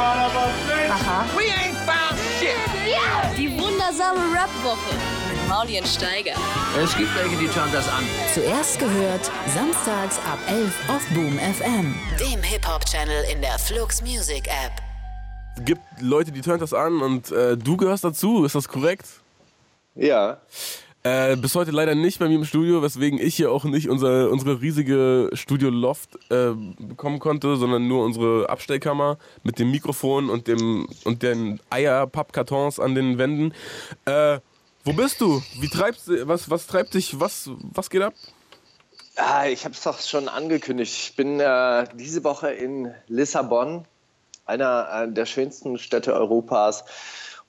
Aha. We ain't found shit. Die wundersame Rap-Woche mit Maulien Steiger. Es gibt welche, die schauen das an. Zuerst gehört, samstags ab 11 auf Boom FM. Dem Hip-Hop-Channel in der Flux Music App. Es gibt Leute, die turnt das an und äh, du gehörst dazu, ist das korrekt? Ja. Äh, bis heute leider nicht bei mir im Studio, weswegen ich hier auch nicht unser, unsere riesige Studio-Loft äh, bekommen konnte, sondern nur unsere Abstellkammer mit dem Mikrofon und, dem, und den Eier-Pappkartons an den Wänden. Äh, wo bist du? Wie treibst was, was treibt dich? Was, was geht ab? Ah, ich habe es doch schon angekündigt. Ich bin äh, diese Woche in Lissabon, einer äh, der schönsten Städte Europas,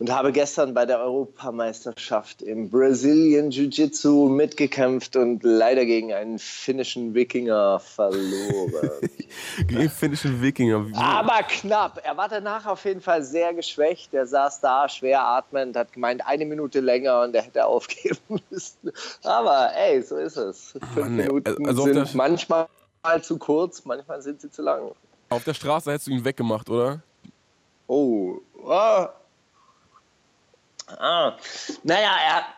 und habe gestern bei der Europameisterschaft im Brazilian Jiu-Jitsu mitgekämpft und leider gegen einen finnischen Wikinger verloren. Gegen finnischen Wikinger. Aber knapp. Er war danach auf jeden Fall sehr geschwächt. Er saß da, schwer atmend, hat gemeint, eine Minute länger und er hätte aufgeben müssen. Aber ey, so ist es. Fünf Mann, Minuten also sind manchmal zu kurz, manchmal sind sie zu lang. Auf der Straße hättest du ihn weggemacht, oder? Oh. Ah. Ah. Naja,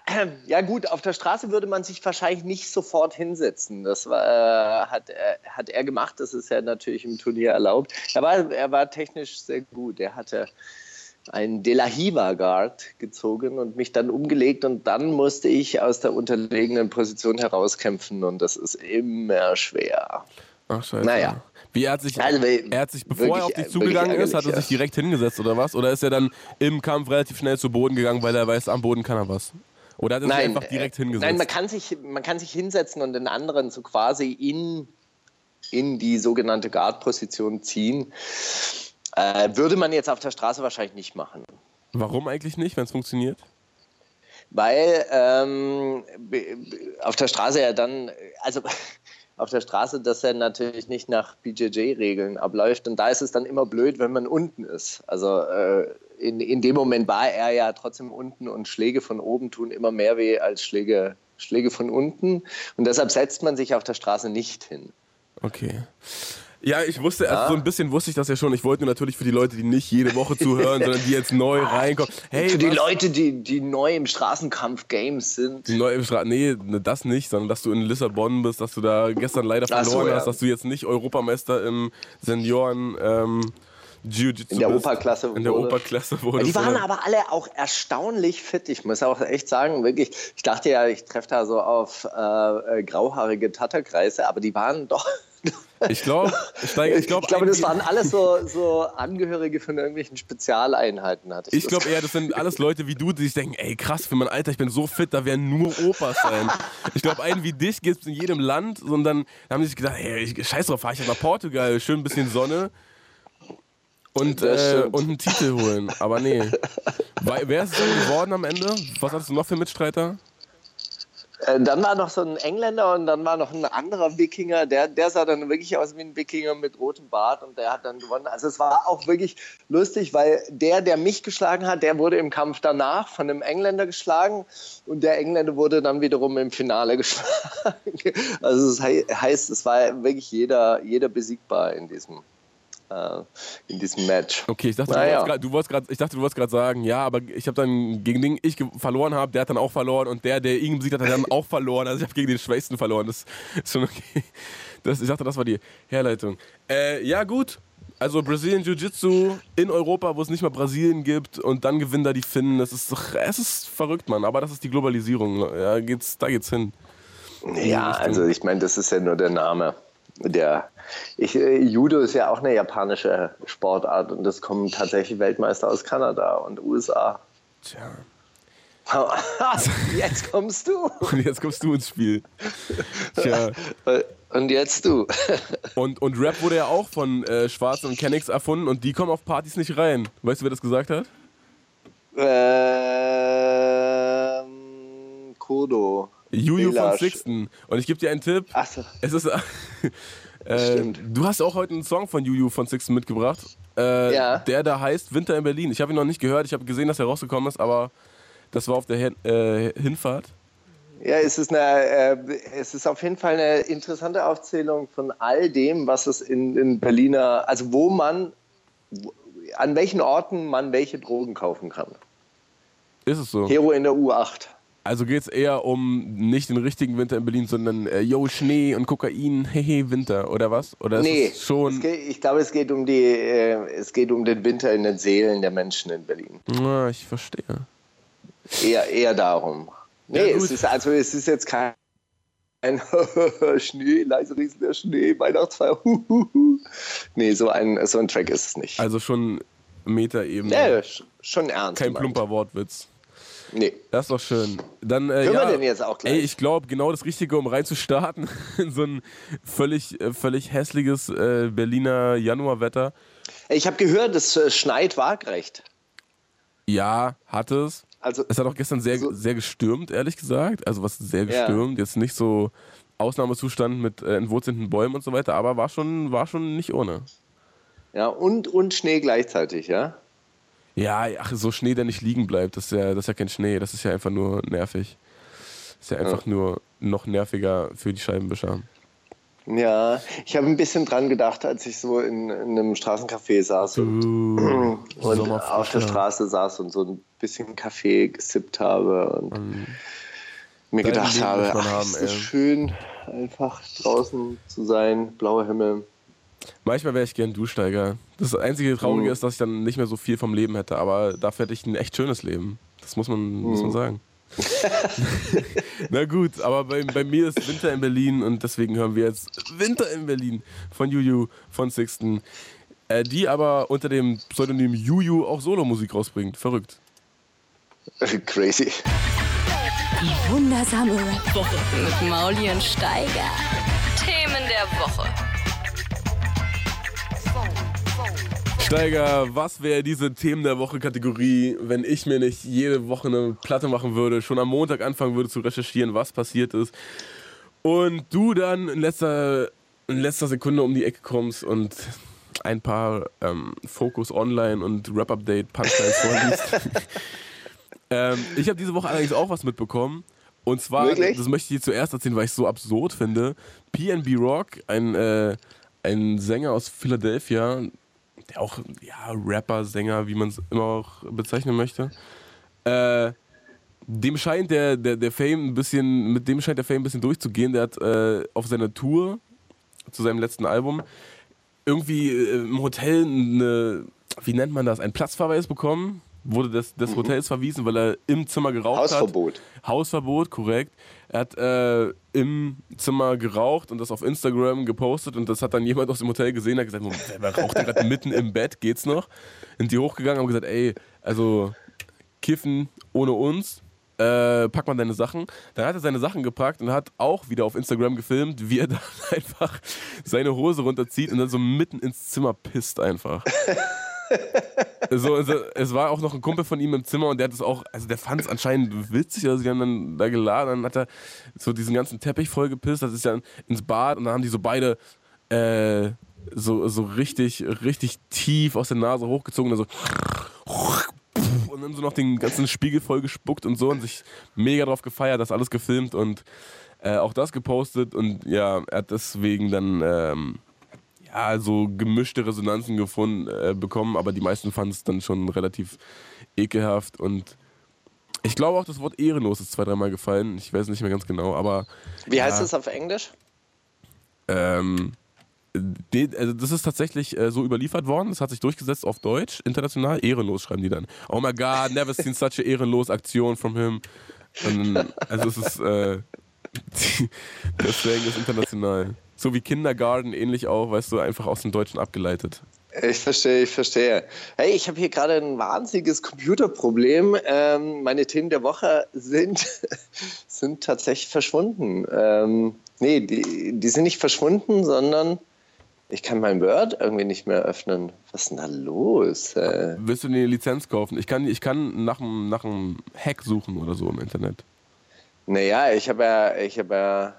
er, ja gut, auf der Straße würde man sich wahrscheinlich nicht sofort hinsetzen. Das war, äh, hat, er, hat er gemacht, das ist ja natürlich im Turnier erlaubt. Er war, er war technisch sehr gut. Er hatte einen De La Hiva Guard gezogen und mich dann umgelegt und dann musste ich aus der unterlegenen Position herauskämpfen und das ist immer schwer. Ach, scheiße. Naja. Wie er hat sich, Also, er hat sich bevor er auf wirklich- dich zugegangen wirklich ist, hat er sich direkt hingesetzt oder was? Oder ist er dann im Kampf relativ schnell zu Boden gegangen, weil er weiß, am Boden kann er was? Oder hat er sich einfach direkt äh, hingesetzt? Nein, man kann, sich, man kann sich hinsetzen und den anderen so quasi in, in die sogenannte Guard-Position ziehen. Äh, würde man jetzt auf der Straße wahrscheinlich nicht machen. Warum eigentlich nicht, wenn es funktioniert? Weil ähm, auf der Straße ja dann, also auf der Straße, dass er natürlich nicht nach BJJ-Regeln abläuft. Und da ist es dann immer blöd, wenn man unten ist. Also äh, in, in dem Moment war er ja trotzdem unten und Schläge von oben tun immer mehr weh als Schläge, Schläge von unten. Und deshalb setzt man sich auf der Straße nicht hin. Okay. Ja, ich wusste, also so ein bisschen wusste ich das ja schon. Ich wollte nur natürlich für die Leute, die nicht jede Woche zuhören, sondern die jetzt neu reinkommen. Hey, Für die was? Leute, die, die neu im Straßenkampf-Games sind. Die neue Straße, nee, ne, das nicht, sondern dass du in Lissabon bist, dass du da gestern leider Ach so, verloren ja. hast, dass du jetzt nicht Europameister im Senioren ähm, In der. Operklasse In der wurde. Operklasse wurde. Ja, die waren aber alle auch erstaunlich fit. Ich muss auch echt sagen, wirklich, ich dachte ja, ich treffe da so auf äh, äh, grauhaarige Tatterkreise, aber die waren doch. Ich glaube, ich, ich, Ich, glaub, glaube, das waren alles so, so Angehörige von irgendwelchen Spezialeinheiten, hatte ich, Ich glaube eher, das sind alles Leute wie du, die sich denken, ey krass, für mein Alter, ich bin so fit, da werden nur Opas sein. Ich glaube, einen wie dich gibt es in jedem Land, sondern da haben die sich gedacht, ey, ich, scheiß drauf, fahr ich jetzt nach Portugal, schön ein bisschen Sonne und, äh, und einen Titel holen. Aber nee. Wer ist es dann geworden am Ende? Was hattest du noch für Mitstreiter? Äh, Dann war noch so ein Engländer und dann war noch ein anderer Wikinger, der, der sah dann wirklich aus wie ein Wikinger mit rotem Bart und der hat dann gewonnen. Also es war auch wirklich lustig, weil der, der mich geschlagen hat, der wurde im Kampf danach von einem Engländer geschlagen und der Engländer wurde dann wiederum im Finale geschlagen. Also es hei- heißt, es war wirklich jeder, jeder besiegbar in diesem, in diesem Match. Okay, ich dachte, Naja. du wolltest grad, ich dachte, du wolltest gerade sagen, ja, aber ich habe dann gegen den ich verloren habe, der hat dann auch verloren und der, der ihn besiegt hat, hat dann auch verloren. Also ich habe gegen den Schwächsten verloren. Das ist schon okay. Das, ich dachte, das war die Herleitung. Äh, ja, gut. Also Brazilian Jiu-Jitsu in Europa, wo es nicht mal Brasilien gibt und dann gewinnen da die Finnen. Das ist doch, es ist verrückt, Mann. Aber das ist die Globalisierung. Ja, geht's, da geht's hin. Ja, also ich meine, das ist ja nur der Name. Der, ich, äh, Judo ist ja auch eine japanische Sportart und es kommen tatsächlich Weltmeister aus Kanada und USA. Tja. Jetzt kommst du. Und jetzt kommst du ins Spiel. Tja. Und jetzt du. Und, und Rap wurde ja auch von äh, Schwarzen und Kennex erfunden und die kommen auf Partys nicht rein. Weißt du, wer das gesagt hat? Ähm, Kodo. Juju von. Sixten. Und ich gebe dir einen Tipp. Achso. Es ist. äh, Stimmt. du hast auch heute einen Song von Juju von Sixten mitgebracht. Äh, Ja. Der da heißt Winter in Berlin. Ich habe ihn noch nicht gehört. Ich habe gesehen, dass er rausgekommen ist, aber das war auf der Hin äh, Hinfahrt. Ja, es ist, eine, äh, es ist auf jeden Fall eine interessante Aufzählung von all dem, was es in, in Berliner, also wo man, an welchen Orten man welche Drogen kaufen kann. Ist es so? Hero in der U8. Also geht es eher um nicht den richtigen Winter in Berlin, sondern äh, yo, Schnee und Kokain, hehe, Winter, oder was? Oder ist Nee, es schon. es geht, ich glaube, es geht um die, äh, es geht um den Winter in den Seelen der Menschen in Berlin. Na, ich verstehe. Eher, eher darum. Nee, Ja, es ist also es ist jetzt kein ein Schnee, leise rieselt der Schnee, Weihnachtsfeier. nee, so ein, so ein Track ist es nicht. Also schon Metaebene. nee, sch- schon ernst. Kein plumper Wortwitz. Nee. Das ist doch schön. Dann, äh, Können wir ja, denn jetzt auch gleich? Ey, ich glaube, genau das Richtige, um reinzustarten in so ein völlig, äh, völlig hässliches äh, Berliner Januarwetter. Ich habe gehört, es äh, schneit waagrecht. Ja, hat es. Also, Es hat auch gestern sehr, So- sehr gestürmt, ehrlich gesagt. Also was sehr Ja. gestürmt. Jetzt nicht so Ausnahmezustand mit äh, entwurzelten Bäumen und so weiter, aber war schon, war schon nicht ohne. ja, und, und Schnee gleichzeitig, ja? Ja, ach, so Schnee, der nicht liegen bleibt, das ist ja, das ist ja kein Schnee, das ist ja einfach nur nervig. Das ist ja einfach nur noch nerviger für die Scheibenwischer. Ja, ich habe ein bisschen dran gedacht, als ich so in, in einem Straßencafé saß und, Uh, und auf der Straße saß und so ein bisschen Kaffee gesippt habe und mir Dein gedacht Leben habe, ach, haben, ist ey. schön, einfach draußen zu sein, blauer Himmel. Manchmal wäre ich gern Duschsteiger. Das einzige Traurige Mhm. ist, dass ich dann nicht mehr so viel vom Leben hätte, aber dafür hätte ich ein echt schönes Leben. Das muss man, muss Mhm. man sagen. Na gut, aber bei, bei mir ist Winter in Berlin und deswegen hören wir jetzt Winter in Berlin von Juju, von Sixten, äh, die aber unter dem Pseudonym Juju auch Solomusik rausbringt. Verrückt. Crazy. Die wundersame Rap-Woche mit Mauli und Steiger. Themen der Woche. Steiger, was wäre diese Themen der Woche-Kategorie, wenn ich mir nicht jede Woche eine Platte machen würde, schon am Montag anfangen würde zu recherchieren, was passiert ist und du dann in letzter, in letzter Sekunde um die Ecke kommst und ein paar ähm, Focus Online und Rap-Update Punchlines vorliest. ähm, ich habe diese Woche allerdings auch was mitbekommen. Und zwar, Wirklich? das möchte ich dir zuerst erzählen, weil ich es so absurd finde. PNB Rock, ein, äh, ein Sänger aus Philadelphia, der auch ja, Rapper, Sänger, wie man es immer auch bezeichnen möchte. Äh, dem scheint der, der, der Fame ein bisschen, mit dem scheint der Fame ein bisschen durchzugehen. Der hat äh, auf seiner Tour zu seinem letzten Album irgendwie äh, im Hotel eine, wie nennt man das, einen Platzverweis bekommen, wurde des, des Hotels verwiesen, weil er im Zimmer geraucht Hausverbot. hat. Hausverbot, korrekt. Er hat äh, im Zimmer geraucht und das auf Instagram gepostet und das hat dann jemand aus dem Hotel gesehen, hat gesagt, wer wer raucht denn gerade mitten im Bett, geht's noch? Sind die hochgegangen, haben gesagt, ey, also kiffen ohne uns, äh, pack mal deine Sachen. Dann hat er seine Sachen gepackt und hat auch wieder auf Instagram gefilmt, wie er dann einfach seine Hose runterzieht und dann so mitten ins Zimmer pisst einfach. so, also, es war auch noch ein Kumpel von ihm im Zimmer und der hat es auch, also der fand es anscheinend witzig, also die haben dann da geladen, dann hat er so diesen ganzen Teppich voll gepisst, das ist dann ins Bad und dann haben die so beide äh, so, so richtig, richtig tief aus der Nase hochgezogen und dann so und dann so noch den ganzen Spiegel voll gespuckt und so und sich mega drauf gefeiert, das alles gefilmt und äh, auch das gepostet und ja, er hat deswegen dann ähm, ja, so gemischte Resonanzen gefunden, äh, bekommen, aber die meisten fanden es dann schon relativ ekelhaft und ich glaube auch, das Wort ehrenlos ist zwei, dreimal gefallen. Ich weiß nicht mehr ganz genau, aber Wie heißt Ja. das auf Englisch? ähm, also das ist tatsächlich äh, so überliefert worden. Das hat sich durchgesetzt auf Deutsch, international. Ehrenlos schreiben die dann. Oh my God, never seen such a ehrenlos Aktion from him. Und, also es ist, äh, Slang ist international. So wie Kindergarten, ähnlich auch, weißt du, einfach aus dem Deutschen abgeleitet. Ich verstehe, ich verstehe. Hey, ich habe hier gerade ein wahnsinniges Computerproblem. Ähm, meine Themen der Woche sind, sind tatsächlich verschwunden. Ähm, nee, die, die sind nicht verschwunden, sondern ich kann mein Word irgendwie nicht mehr öffnen. Was ist denn da los? Äh, Willst du eine Lizenz kaufen? Ich kann, ich kann nach einem nach einem Hack suchen oder so im Internet. naja, ich habe ja, ich habe ja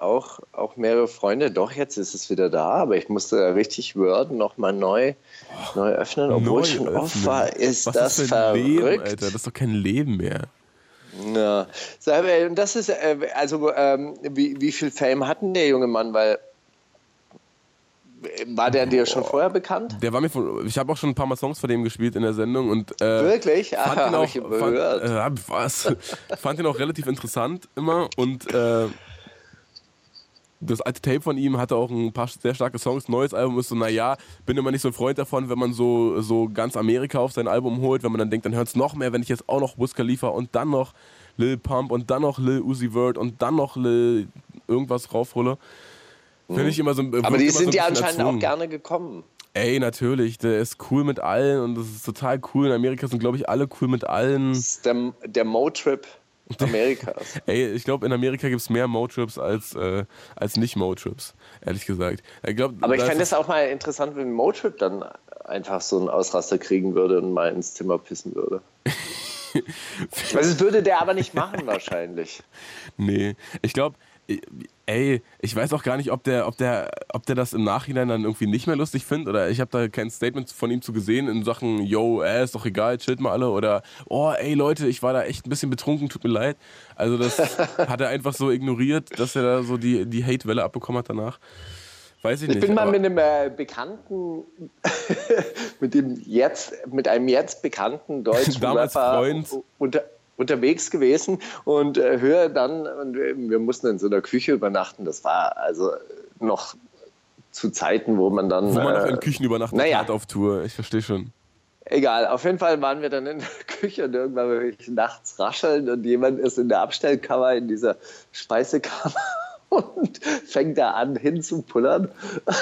auch, auch mehrere Freunde. Doch, jetzt ist es wieder da, aber ich musste richtig Word nochmal neu, neu öffnen, obwohl Neu schon off öffnen. war. Ist Was das ist ein Leben, verrückt? Alter? Das ist doch kein Leben mehr. Aber, und das ist, äh, also, ähm, wie, wie viel Fame hat denn der junge Mann? Weil War der dir schon vorher bekannt? Der war mir von, ich habe auch schon ein paar Mal Songs von dem gespielt in der Sendung und äh, Wirklich? fand, Ah, ihn hab auch, ich fand, äh, was, fand ihn auch relativ interessant immer und äh, das alte Tape von ihm hatte auch ein paar sehr starke Songs. Neues Album ist so, naja, bin immer nicht so ein Freund davon, wenn man so, so ganz Amerika auf sein Album holt, wenn man dann denkt, dann hört es noch mehr, wenn ich jetzt auch noch Wiz Khalifa und dann noch Lil Pump und dann noch Lil Uzi Vert und dann noch Lil irgendwas raufhole. Finde ich immer so Mhm. Aber wirkt die immer so ein sind ja anscheinend auch erzwungen. gerne gekommen. Ey, natürlich, der ist cool mit allen und das ist total cool. In Amerika sind, glaube ich, alle cool mit allen. Das ist der, der Mo-Trip Amerikas. Ey, ich glaube, in Amerika gibt es mehr Mo-Trips als, äh, als Mo-Trips, ehrlich gesagt. Ich glaub, Aber ich fände es auch mal interessant, wenn Motrip dann einfach so einen Ausraster kriegen würde und mal ins Zimmer pissen würde. das würde der aber nicht machen wahrscheinlich. Nee, ich glaube, ey, ich weiß auch gar nicht, ob der, ob der, ob der das im Nachhinein dann irgendwie nicht mehr lustig findet oder ich habe da kein Statement von ihm zu gesehen in Sachen, yo, äh, ist doch egal, chillt mal alle oder, oh, ey Leute, ich war da echt ein bisschen betrunken, tut mir leid. Also das hat er einfach so ignoriert, dass er da so die, die Hate-Welle abbekommen hat danach. Weiß ich, Ich nicht. bin mal mit einem äh, bekannten, mit dem jetzt, mit einem jetzt bekannten deutschen Damals Freund. unter, unterwegs gewesen und äh, höre dann, und wir mussten in so einer Küche übernachten. Das war also noch zu Zeiten, wo man dann. wo man noch äh, in Küchen übernachtet naja. hat auf Tour. Ich verstehe schon. Egal, auf jeden Fall waren wir dann in der Küche und irgendwann höre ich nachts rascheln und jemand ist in der Abstellkammer in dieser Speisekammer und fängt da an hinzupullern.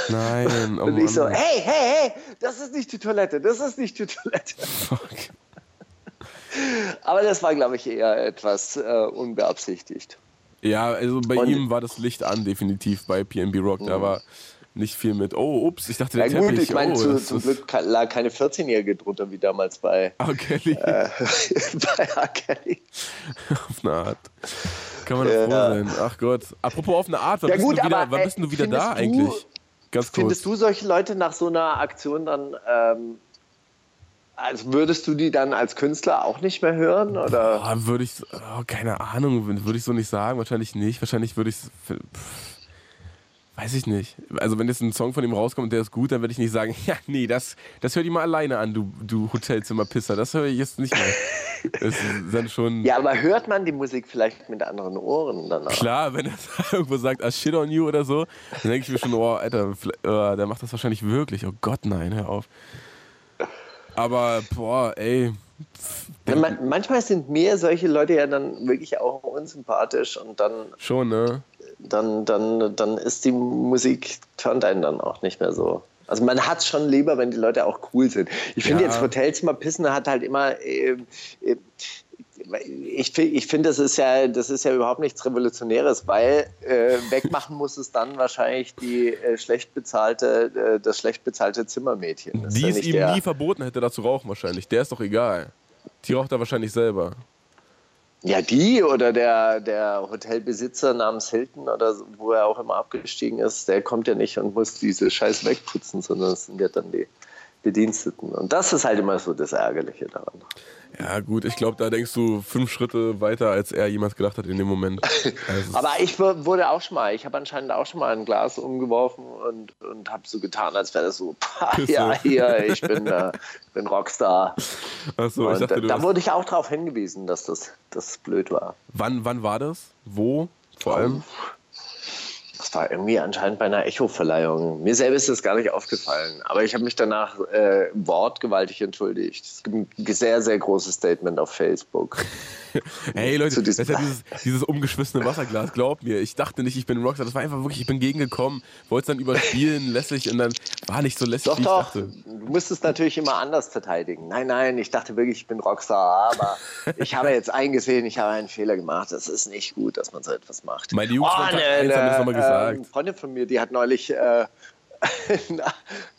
Nein, oh und ich so, hey, hey, hey, das ist nicht die Toilette, das ist nicht die Toilette. Fuck. Aber das war, glaube ich, eher etwas äh, unbeabsichtigt. Ja, also bei Und- ihm war das Licht an, definitiv bei PNB Rock. Da war nicht viel mit, oh, ups, ich dachte, der gut, Teppich, ich meine, oh, zu, zum Glück lag keine 14-Jährige drunter, wie damals bei, Ah, Kelly, äh, bei R. Kelly. auf eine Art. Kann man doch Ja. froh sein. Ach Gott. Apropos auf eine Art, wann, Ja bist, gut, du wieder, aber, wann äh, bist du wieder da du- eigentlich? Ganz kurz. Findest du solche Leute nach so einer Aktion dann, ähm, also würdest du die dann als Künstler auch nicht mehr hören? Oder? Ah, würde ich, oh, keine Ahnung, würde ich so nicht sagen. Wahrscheinlich nicht. Wahrscheinlich würde ich Weiß ich nicht. Also wenn jetzt ein Song von ihm rauskommt und der ist gut, dann würde ich nicht sagen, ja, nee, das, das hör dir mal alleine an, du, du Hotelzimmerpisser. Das höre ich jetzt nicht mehr. Das ist dann schon Ja, aber hört man die Musik vielleicht mit anderen Ohren danach? klar, wenn er irgendwo sagt, I shit on you oder so, dann denke ich mir schon, oh, Alter, äh, der macht das wahrscheinlich wirklich. Oh Gott, nein, hör auf. Aber, boah, ey. Ja, man, manchmal sind mir solche Leute ja dann wirklich auch unsympathisch und dann, Schon, ne? dann, dann, dann ist die Musik, turnt einen dann auch nicht mehr so. Also man hat es schon lieber, wenn die Leute auch cool sind. Ich finde Ja. jetzt Hotelzimmer pissen hat halt immer. Äh, äh, ich, ich finde, das ist ja, das ist ja überhaupt nichts Revolutionäres, weil äh, wegmachen muss es dann wahrscheinlich die äh, schlecht bezahlte, äh, das schlecht bezahlte Zimmermädchen. Das ist Die ja es ihm der- nie verboten hätte, da zu rauchen wahrscheinlich. Der ist doch egal. Die raucht er wahrscheinlich selber. Ja, die oder der, der Hotelbesitzer namens Hilton oder so, wo er auch immer abgestiegen ist, der kommt ja nicht und muss diese Scheiß wegputzen, sondern es sind ja dann die Bediensteten. Und das ist halt immer so das Ärgerliche daran. Ja, gut, ich glaube, da denkst du fünf Schritte weiter, als er jemals gedacht hat in dem Moment. Also, Aber ich wu- wurde auch schon mal, ich habe anscheinend auch schon mal ein Glas umgeworfen und, und habe so getan, als wäre das so, pah, ja, hier, ich bin, äh, bin Rockstar. Achso, ich dachte, da, du da wurde ich auch darauf hingewiesen, dass das, das blöd war. wann, wann war das? Wo? Vor allem? Das war irgendwie anscheinend bei einer Echo-Verleihung. Mir selber ist das gar nicht aufgefallen. Aber ich habe mich danach äh, wortgewaltig entschuldigt. Es gibt ein sehr, sehr großes Statement auf Facebook. Hey Leute, das ist ja dieses, dieses umgeschwissene Wasserglas, glaubt mir. Ich dachte nicht, ich bin Rockstar. Das war einfach wirklich, ich bin gegengekommen, wollte es dann überspielen, lässig und dann war nicht so lässig, Doch, wie ich doch. dachte. Du musst es natürlich immer anders verteidigen. Nein, nein, ich dachte wirklich, ich bin Rockstar. Aber ich habe jetzt eingesehen, ich habe einen Fehler gemacht. Das ist nicht gut, dass man so etwas macht. Meine Jungs von Tag ne, eins gesagt. ähm, Freundin von mir, die hat neulich äh,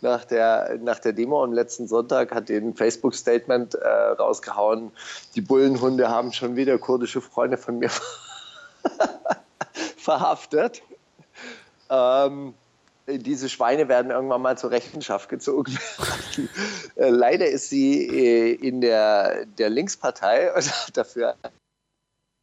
nach, der, nach der Demo am letzten Sonntag hat die ein Facebook-Statement äh, rausgehauen. Die Bullenhunde haben schon wieder kurdische Freunde von mir verhaftet. Ähm, diese Schweine werden irgendwann mal zur Rechenschaft gezogen. Äh, Leider ist sie äh, in der, der Linkspartei dafür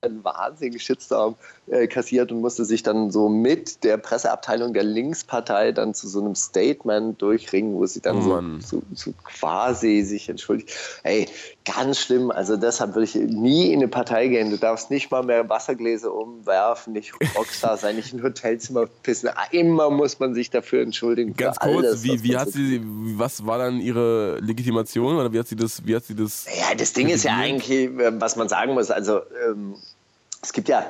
einen wahnsinnigen Shitstorm äh, kassiert und musste sich dann so mit der Presseabteilung der Linkspartei dann zu so einem Statement durchringen, wo sie dann Oh so, so, so quasi sich entschuldigt. Ey, ganz schlimm. Also deshalb würde ich nie in eine Partei gehen. Du darfst nicht mal mehr Wassergläser umwerfen, nicht Rockstar sein, nicht in ein Hotelzimmer pissen. Immer muss man sich dafür entschuldigen. Ganz kurz, alles, wie, wie hat sie, was war dann ihre Legitimation oder wie hat sie das, wie hat sie das? Ja, das Ding ist ja eigentlich, äh, was man sagen muss, also ähm, es gibt ja,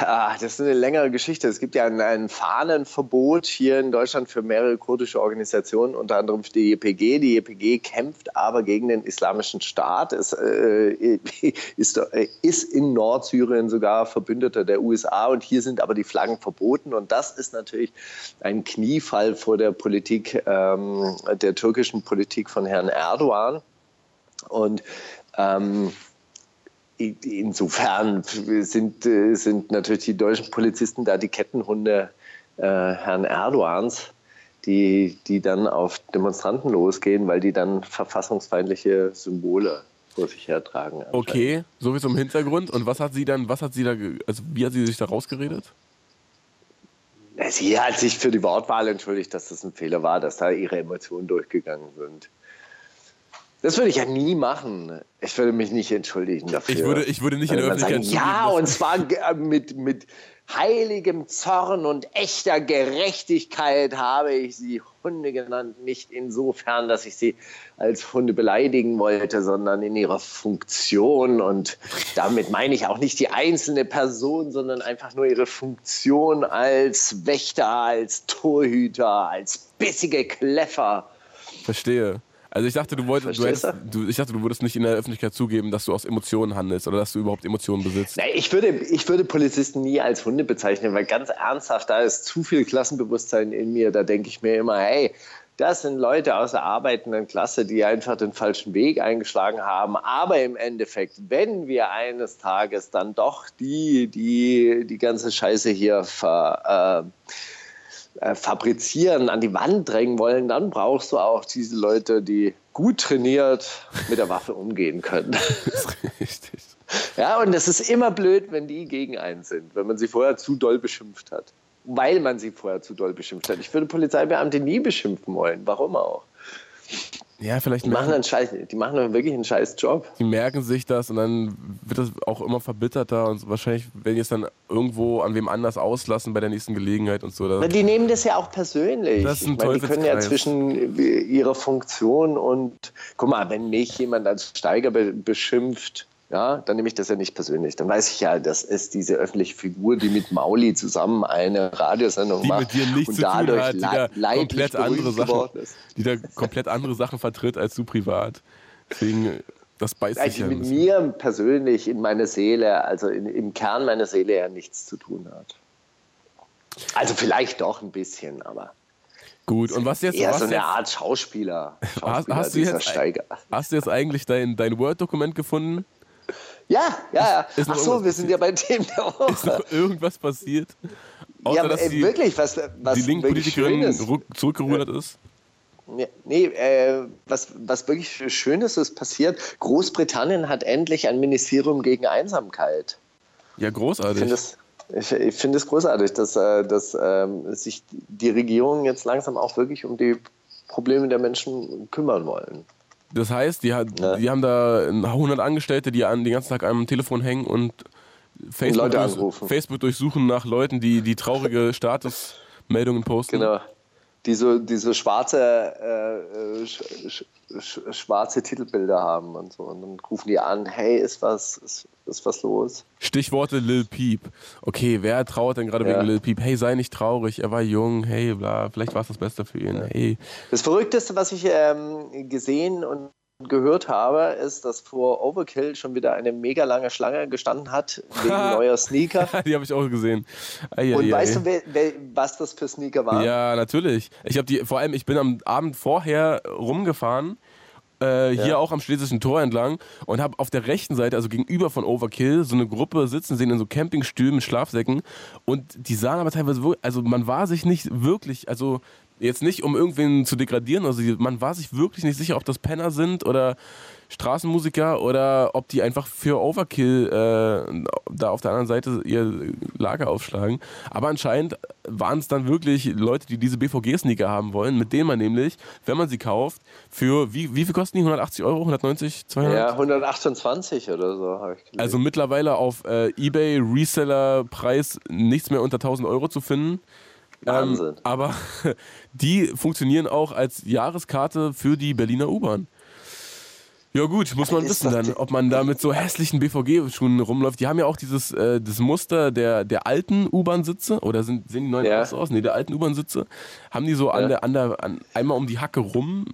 ah, das ist eine längere Geschichte, es gibt ja ein, ein Fahnenverbot hier in Deutschland für mehrere kurdische Organisationen, unter anderem die YPG. Die YPG kämpft aber gegen den islamischen Staat, es äh, ist, äh, ist in Nordsyrien sogar Verbündeter der USA und hier sind aber die Flaggen verboten und das ist natürlich ein Kniefall vor der Politik, ähm, der türkischen Politik von Herrn Erdogan. Und ähm, insofern sind, äh, sind natürlich die deutschen Polizisten da die Kettenhunde äh, Herrn Erdogans, die, die dann auf Demonstranten losgehen, weil die dann verfassungsfeindliche Symbole vor sich hertragen. Okay, so wie zum Hintergrund. Und was hat sie dann, was hat sie da, also wie hat sie sich da rausgeredet? Sie hat sich für die Wortwahl entschuldigt, dass das ein Fehler war, dass da ihre Emotionen durchgegangen sind. Das würde ich ja nie machen. Ich würde mich nicht entschuldigen dafür. Ich würde, ich würde nicht in der Öffentlichkeit sagen, ja, und zwar mit, mit heiligem Zorn und echter Gerechtigkeit habe ich sie Hunde genannt. Nicht insofern, dass ich sie als Hunde beleidigen wollte, sondern in ihrer Funktion. Und damit meine ich auch nicht die einzelne Person, sondern einfach nur ihre Funktion als Wächter, als Torhüter, als bissige Kleffer. dass- verstehe. Also ich dachte, du wolltest, du hättest, du, ich dachte, du würdest nicht in der Öffentlichkeit zugeben, dass du aus Emotionen handelst oder dass du überhaupt Emotionen besitzt. Nee, ich, würde, ich würde Polizisten nie als Hunde bezeichnen, weil ganz ernsthaft, da ist zu viel Klassenbewusstsein in mir. Da denke ich mir immer, hey, das sind Leute aus der arbeitenden Klasse, die einfach den falschen Weg eingeschlagen haben. Aber im Endeffekt, wenn wir eines Tages dann doch die, die die ganze Scheiße hier ver, äh, äh, fabrizieren, an die Wand drängen wollen, dann brauchst du auch diese Leute, die gut trainiert mit der Waffe umgehen können. Richtig. Ja, und das ist immer blöd, wenn die gegen einen sind, wenn man sie vorher zu doll beschimpft hat. Weil man sie vorher zu doll beschimpft hat. Ich würde Polizeibeamte nie beschimpfen wollen. Warum auch? Ja, vielleicht Die machen, einen Scheiß, die machen einen wirklich einen scheiß Job. die merken sich das und dann wird das auch immer verbitterter und wahrscheinlich werden die es dann irgendwo an wem anders auslassen bei der nächsten Gelegenheit und so. Na, Die nehmen das ja auch persönlich. Das ist ein ich meine, die können ja zwischen ihrer Funktion und, guck mal, wenn mich jemand als Steiger be beschimpft, ja, dann nehme ich das ja nicht persönlich. Dann weiß ich ja, das ist diese öffentliche Figur, die mit Mauli zusammen eine Radiosendung die macht mit dir nichts und dadurch hat, die da komplett andere Sachen, ist. die da komplett andere Sachen vertritt als du privat. Deswegen, das beißt sich ja mit mir persönlich in meiner Seele, also in, im Kern meiner Seele ja nichts zu tun hat. Also vielleicht doch ein bisschen, aber Gut, und was jetzt, eher was so eine jetzt Art Schauspieler. hast, Schauspieler hast, du dieser jetzt, hast du jetzt eigentlich dein, dein Word-Dokument gefunden? Ja, ja, ja. ist Ach so, wir sind ja bei Themen der Ist Woche. noch irgendwas passiert? Außer, Ja, dass äh, die, wirklich, was, was die linke wirklich Politikerin Schönes. ruck- zurückgerudert ist? Ja, Nee, äh, was, was wirklich Schönes ist passiert. Großbritannien hat endlich ein Ministerium gegen Einsamkeit. Ja, Ich großartig. finde es ich, ich finde es großartig, dass, äh, dass ähm, sich die Regierungen jetzt langsam auch wirklich um die Probleme der Menschen kümmern wollen. Das heißt, die, hat, Ja. die haben da 100 Angestellte, die an, den ganzen Tag am Telefon hängen und Facebook, durch. Facebook durchsuchen nach Leuten, die, die traurige Statusmeldungen posten. Genau. Die so, die so schwarze, äh, sch, sch, sch, schwarze Titelbilder haben und so. Und dann rufen die an, hey, ist was, ist, ist was los? Stichworte Lil Peep. Okay, wer trauert denn gerade Ja. wegen Lil Peep? Hey, sei nicht traurig, er war jung, hey, bla, vielleicht war es das Beste für ihn. Hey. Das Verrückteste, was ich ähm, gesehen und gehört habe, ist, dass vor Overkill schon wieder eine mega lange Schlange gestanden hat wegen neuer Sneaker. Die habe ich auch gesehen. Ei, Und ei, weißt ei. du, wer, wer, was das für Sneaker waren? Ja, natürlich. Ich habe die, vor allem, ich bin am Abend vorher rumgefahren, äh, hier Ja. auch am Schlesischen Tor entlang und habe auf der rechten Seite, also gegenüber von Overkill, so eine Gruppe sitzen sehen in so Campingstühlen mit Schlafsäcken und die sahen aber teilweise wirklich, also man war sich nicht wirklich, also jetzt nicht um irgendwen zu degradieren, also man war sich wirklich nicht sicher, ob das Penner sind oder Straßenmusiker oder ob die einfach für Overkill äh, da auf der anderen Seite ihr Lager aufschlagen. Aber anscheinend waren es dann wirklich Leute, die diese BVG-Sneaker haben wollen, mit denen man nämlich, wenn man sie kauft, für wie, wie viel kosten die? 180 Euro, 190, 200? Ja, 128 oder so habe ich gelesen. Also mittlerweile auf äh, eBay Reseller-Preis nichts mehr unter 1000 Euro zu finden. Wahnsinn. Ähm, aber die funktionieren auch als Jahreskarte für die Berliner U-Bahn. Ja gut, muss man wissen dann, ob man da mit so hässlichen BVG-Schuhen rumläuft. Die haben ja auch dieses äh, das Muster der, der alten U-Bahn-Sitze oder sind, sehen die neuen Ja. aus? Nee, der alten U-Bahn-Sitze haben die so an Ja. der, an der, an, einmal um die Hacke rum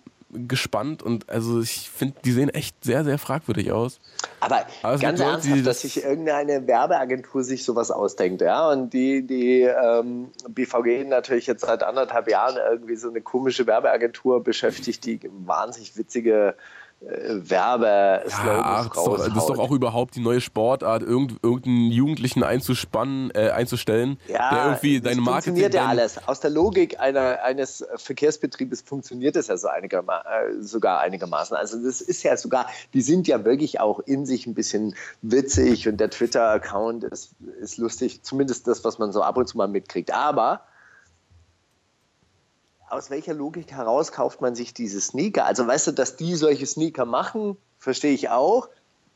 gespannt und also ich finde, die sehen echt sehr, sehr fragwürdig aus. Aber Aber ganz Leute, die ernsthaft, das- dass sich irgendeine Werbeagentur sich sowas ausdenkt, ja, und die, die ähm, BVG natürlich jetzt seit anderthalb Jahren irgendwie so eine komische Werbeagentur beschäftigt, die wahnsinnig witzige Werbeslogans Ja, das, ist doch, das ist doch raushaut. auch überhaupt die neue Sportart, irgend, irgendeinen Jugendlichen einzuspannen, äh, einzustellen, Ja, der irgendwie deine Marketing... funktioniert ja alles. Aus der Logik einer, eines Verkehrsbetriebes funktioniert das ja so einigerma äh, sogar einigermaßen. Also das ist ja sogar, die sind ja wirklich auch in sich ein bisschen witzig und der Twitter-Account ist, ist lustig, zumindest das, was man so ab und zu mal mitkriegt. Aber aus welcher Logik heraus kauft man sich diese Sneaker? Also weißt du, dass die solche Sneaker machen, verstehe ich auch.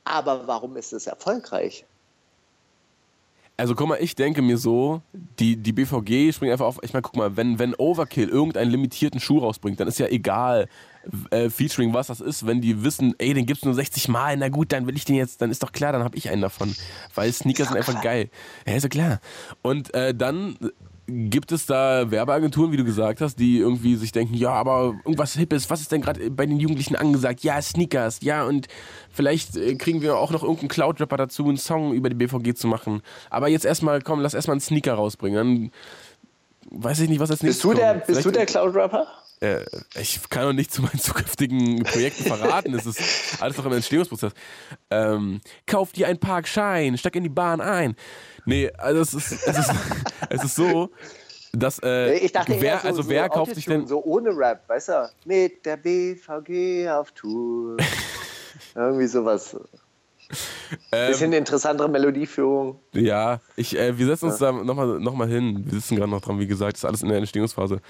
Aber warum ist es erfolgreich? Also guck mal, ich denke mir so, die, die BVG springt einfach auf, ich meine, guck mal, wenn, wenn Overkill irgendeinen limitierten Schuh rausbringt, dann ist ja egal, äh, Featuring, was das ist, wenn die wissen, ey, den gibt's nur 60 Mal, na gut, dann will ich den jetzt, dann ist doch klar, dann habe ich einen davon. Weil Sneaker sind einfach geil. Ja, ist ja klar. Und äh, dann gibt es da Werbeagenturen, wie du gesagt hast, die irgendwie sich denken, ja, aber irgendwas Hippes, was ist denn gerade bei den Jugendlichen angesagt? Ja, Sneakers, ja, und vielleicht äh, kriegen wir auch noch irgendeinen Cloud-Rapper dazu, einen Song über die BVG zu machen. Aber jetzt erstmal, komm, lass erstmal einen Sneaker rausbringen. Dann weiß ich nicht, was als nächstes Bist du der, kommt. bist du der Cloud-Rapper? äh, ich kann noch nicht zu meinen zukünftigen Projekten verraten. Es ist alles noch im Entstehungsprozess. Ähm, kauf dir einen Parkschein, steig in die Bahn ein. Nee, also es ist, es ist, es ist so, dass äh, Ich dachte wer, so, also so wer kauft sich denn So ohne Rap, weißt du? Mit der BVG auf Tour. Irgendwie sowas. ähm, Bisschen interessantere Melodieführung. Ja, ich, äh, wir setzen uns da nochmal noch mal hin. Wir sitzen gerade noch dran, wie gesagt, ist alles in der Entstehungsphase.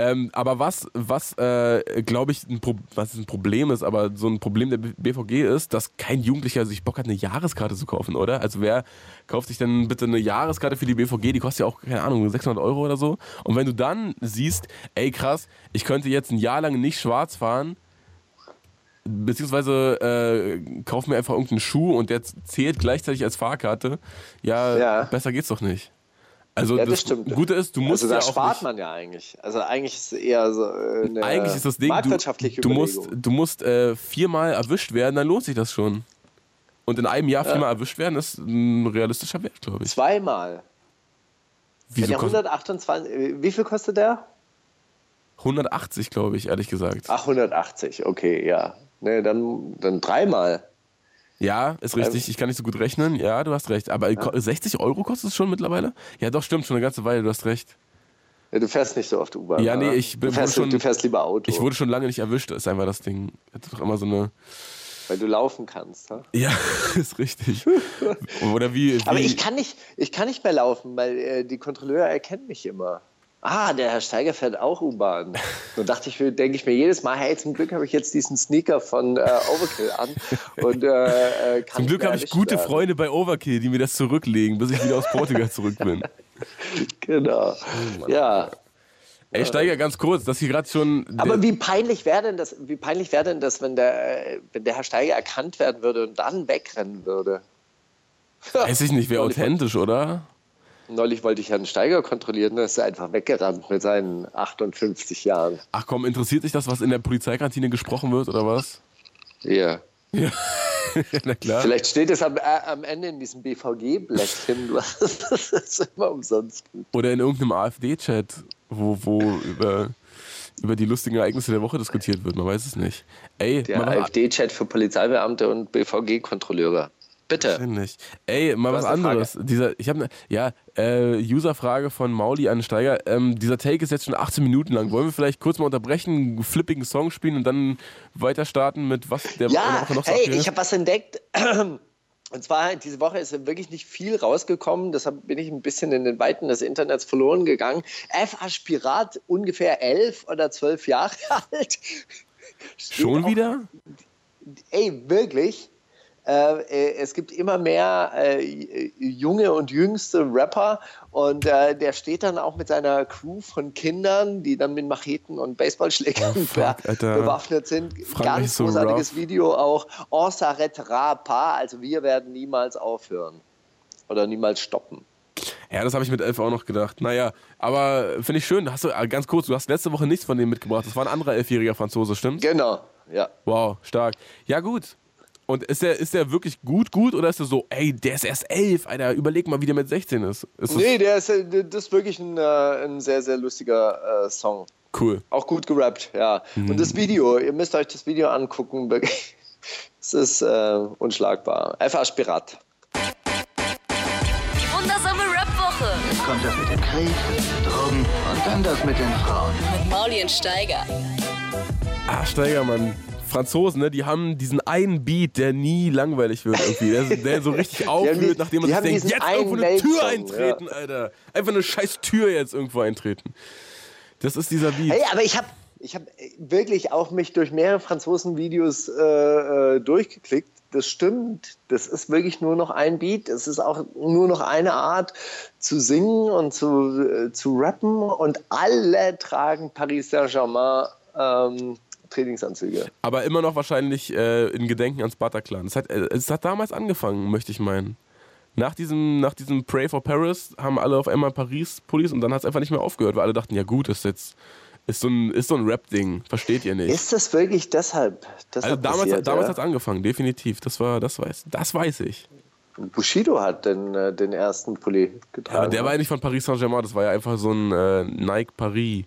Ähm, aber was, was äh, glaube ich, ein, Pro was ein Problem ist, aber so ein Problem der BVG ist, dass kein Jugendlicher sich Bock hat, eine Jahreskarte zu kaufen, oder? Also wer kauft sich denn bitte eine Jahreskarte für die BVG? Die kostet ja auch, keine Ahnung, 600 Euro oder so. Und wenn du dann siehst, ey krass, ich könnte jetzt ein Jahr lang nicht schwarz fahren, beziehungsweise äh, kauf mir einfach irgendeinen Schuh und der zählt gleichzeitig als Fahrkarte, ja, Ja. besser geht's doch nicht. Also Ja, das, das stimmt. Gute ist, du musst also da ja spart nicht, man ja eigentlich. Also eigentlich ist es eher so äh, eine eigentlich ist das Ding, du, marktwirtschaftliche du musst, Überlegung. du musst äh, viermal erwischt werden, dann lohnt sich das schon. Und in einem Jahr viermal erwischt werden, ist ein realistischer Wert, glaube ich. Zweimal. Wenn Wieso der kostet 128, äh, wie viel kostet der? 180, glaube ich, ehrlich gesagt. Ach, 180, okay, ja. Ne, dann, dann dreimal. Ja, ist richtig. Ich kann nicht so gut rechnen. Ja, du hast recht. Aber ko- 60 Euro kostet es schon mittlerweile? Ja, doch, stimmt, schon eine ganze Weile, du hast recht. Ja, du fährst nicht so oft U-Bahn. Ja, nee, ich bin- du fährst, schon- du fährst lieber Auto, Ich wurde schon lange nicht erwischt, ist einfach das Ding. Hat doch immer so eine. weil du laufen kannst. Ne? Ja, ist richtig. Oder wie. wie Aber ich kann nicht, ich kann nicht mehr laufen, weil äh, die Kontrolleure erkennen mich immer. Ah, der Herr Steiger fährt auch U-Bahn. So dachte ich, denke ich mir jedes Mal, hey, zum Glück habe ich jetzt diesen Sneaker von äh, Overkill an. Und, äh, äh, Zum Glück habe ich gute werden. Freunde bei Overkill, die mir das zurücklegen, bis ich wieder aus Portugal zurück bin. Genau. ja. Ey, Steiger, ganz kurz, das hier gerade schon. Aber wie peinlich wäre denn das, wie peinlich wäre denn das, wenn der, wenn der Herr Steiger erkannt werden würde und dann wegrennen würde? Weiß ich nicht, wäre authentisch, oder? Neulich wollte ich Herrn Steiger kontrollieren, da ist er einfach weggerannt mit seinen 58 Jahren. Ach komm, interessiert dich das, was in der Polizeikantine gesprochen wird, oder was? Ja. Na klar. Vielleicht steht es am, äh, am Ende in diesem BVG-Blättchen, was immer umsonst gibt. Oder in irgendeinem AfD-Chat, wo, wo über, über die lustigen Ereignisse der Woche diskutiert wird. Man weiß es nicht. Ey, Der AfD-Chat für Polizeibeamte und BVG-Kontrolleure. Bitte. Wahrscheinlich. Ey, mal Du was eine anderes. Dieser, ich habe ne, ja, äh, Userfrage von Mauli an Steiger. Ähm, dieser Take ist jetzt schon 18 Minuten lang. Wollen wir vielleicht kurz mal unterbrechen, einen flippigen Song spielen und dann weiter starten mit was der Ja, Woche noch so hey, ich habe was entdeckt. Und zwar, diese Woche ist wirklich nicht viel rausgekommen. Deshalb bin ich ein bisschen in den Weiten des Internets verloren gegangen. F. Aspirat, ungefähr elf oder zwölf Jahre alt. Schon wieder? Ey, wirklich. Äh, äh, es gibt immer mehr äh, junge und jüngste Rapper und äh, der steht dann auch mit seiner Crew von Kindern, die dann mit Macheten und Baseballschlägern Oh, fuck, bewaffnet sind. Frankreich Ganz so großartiges rough. Video auch. On s'arrêtera pas, also wir werden niemals aufhören oder niemals stoppen. Ja, das habe ich mit elf auch noch gedacht. Naja, aber finde ich schön. Hast du, äh, ganz kurz, du hast letzte Woche nichts von dem mitgebracht. Das war ein anderer elfjähriger Franzose, stimmt? Genau, ja. Wow, stark. Ja, gut. Und ist der, ist der wirklich gut, gut oder ist der so, ey, der ist erst elf, Alter, überleg mal, wie der mit 16 ist. ist Nee, der ist, äh, das ist wirklich ein, äh, ein sehr, sehr lustiger äh, Song. cool. Auch gut gerappt, ja. Mhm. Und das Video, ihr müsst euch das Video angucken. wirklich. Es ist äh, unschlagbar. F. Aspirat. Die wundersame Rap-Woche Jetzt kommt das mit dem Krieg, mit den Drogen und dann das mit den Frauen. mit Mauli und Steiger. Ah, Steiger, Mann. Franzosen, ne, die haben diesen einen Beat, der nie langweilig wird irgendwie. Der, der so richtig diesen- nachdem man sich denkt, jetzt irgendwo eine Tür eintreten, Alter. Einfach eine scheiß Tür jetzt irgendwo eintreten. Das ist dieser Beat. Hey, aber ich habe ich hab wirklich auch mich durch mehrere Franzosen-Videos äh, äh, durchgeklickt. Das stimmt. Das ist wirklich nur noch ein Beat. Es ist auch nur noch eine Art zu singen und zu, äh, zu rappen. Und alle tragen Paris Saint-Germain ähm, Trainingsanzüge. Aber immer noch wahrscheinlich äh, in Gedenken ans Bataclan. Es hat, äh, es hat damals angefangen, möchte ich meinen. Nach diesem, nach diesem Pray for Paris haben alle auf einmal Paris-Pullis und dann hat es einfach nicht mehr aufgehört, weil alle dachten, ja gut, ist jetzt ist so ein, ist so ein Rap-Ding, versteht ihr nicht. Ist das wirklich deshalb? deshalb also damals, passiert, damals ja? hat es angefangen, definitiv. Das war, das weiß, das weiß ich. Bushido hat den, äh, den ersten Pulli getragen. Ja, aber der war ja nicht von Paris Saint-Germain, das war ja einfach so ein äh, Nike Paris.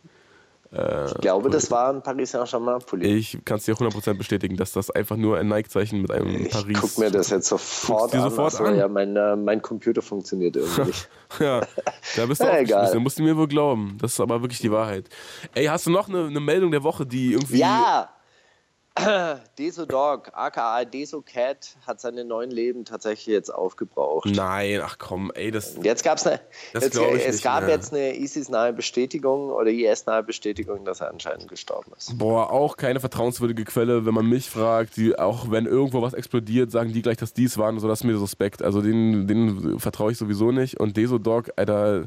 Ich glaube, das war ein Paris Saint-Germain-Pulli. Ich kann es dir 100% bestätigen, dass das einfach nur ein Nike-Zeichen mit einem Ich Paris. guck mir das jetzt sofort an. sofort Ach so, an? Ja, mein, äh, mein Computer funktioniert irgendwie nicht. Ja, da bist du Ja, egal. Da musst du mir wohl glauben. Das ist aber wirklich die Wahrheit. Ey, hast du noch eine, eine Meldung der Woche, die irgendwie. Ja! Deso Dog, aka Deso Cat, hat seine neuen Leben tatsächlich jetzt aufgebraucht. Nein, ach komm, ey, das. Jetzt gab's eine, Das jetzt, ich es nicht gab mehr. jetzt eine ISIS-nahe Bestätigung oder IS-nahe Bestätigung, dass er anscheinend gestorben ist. Boah, auch keine vertrauenswürdige Quelle, wenn man mich fragt. Die, auch wenn irgendwo was explodiert, sagen die gleich, dass dies waren. So, das ist mir suspekt. Also den, den vertraue ich sowieso nicht. Und Deso Dog, Alter,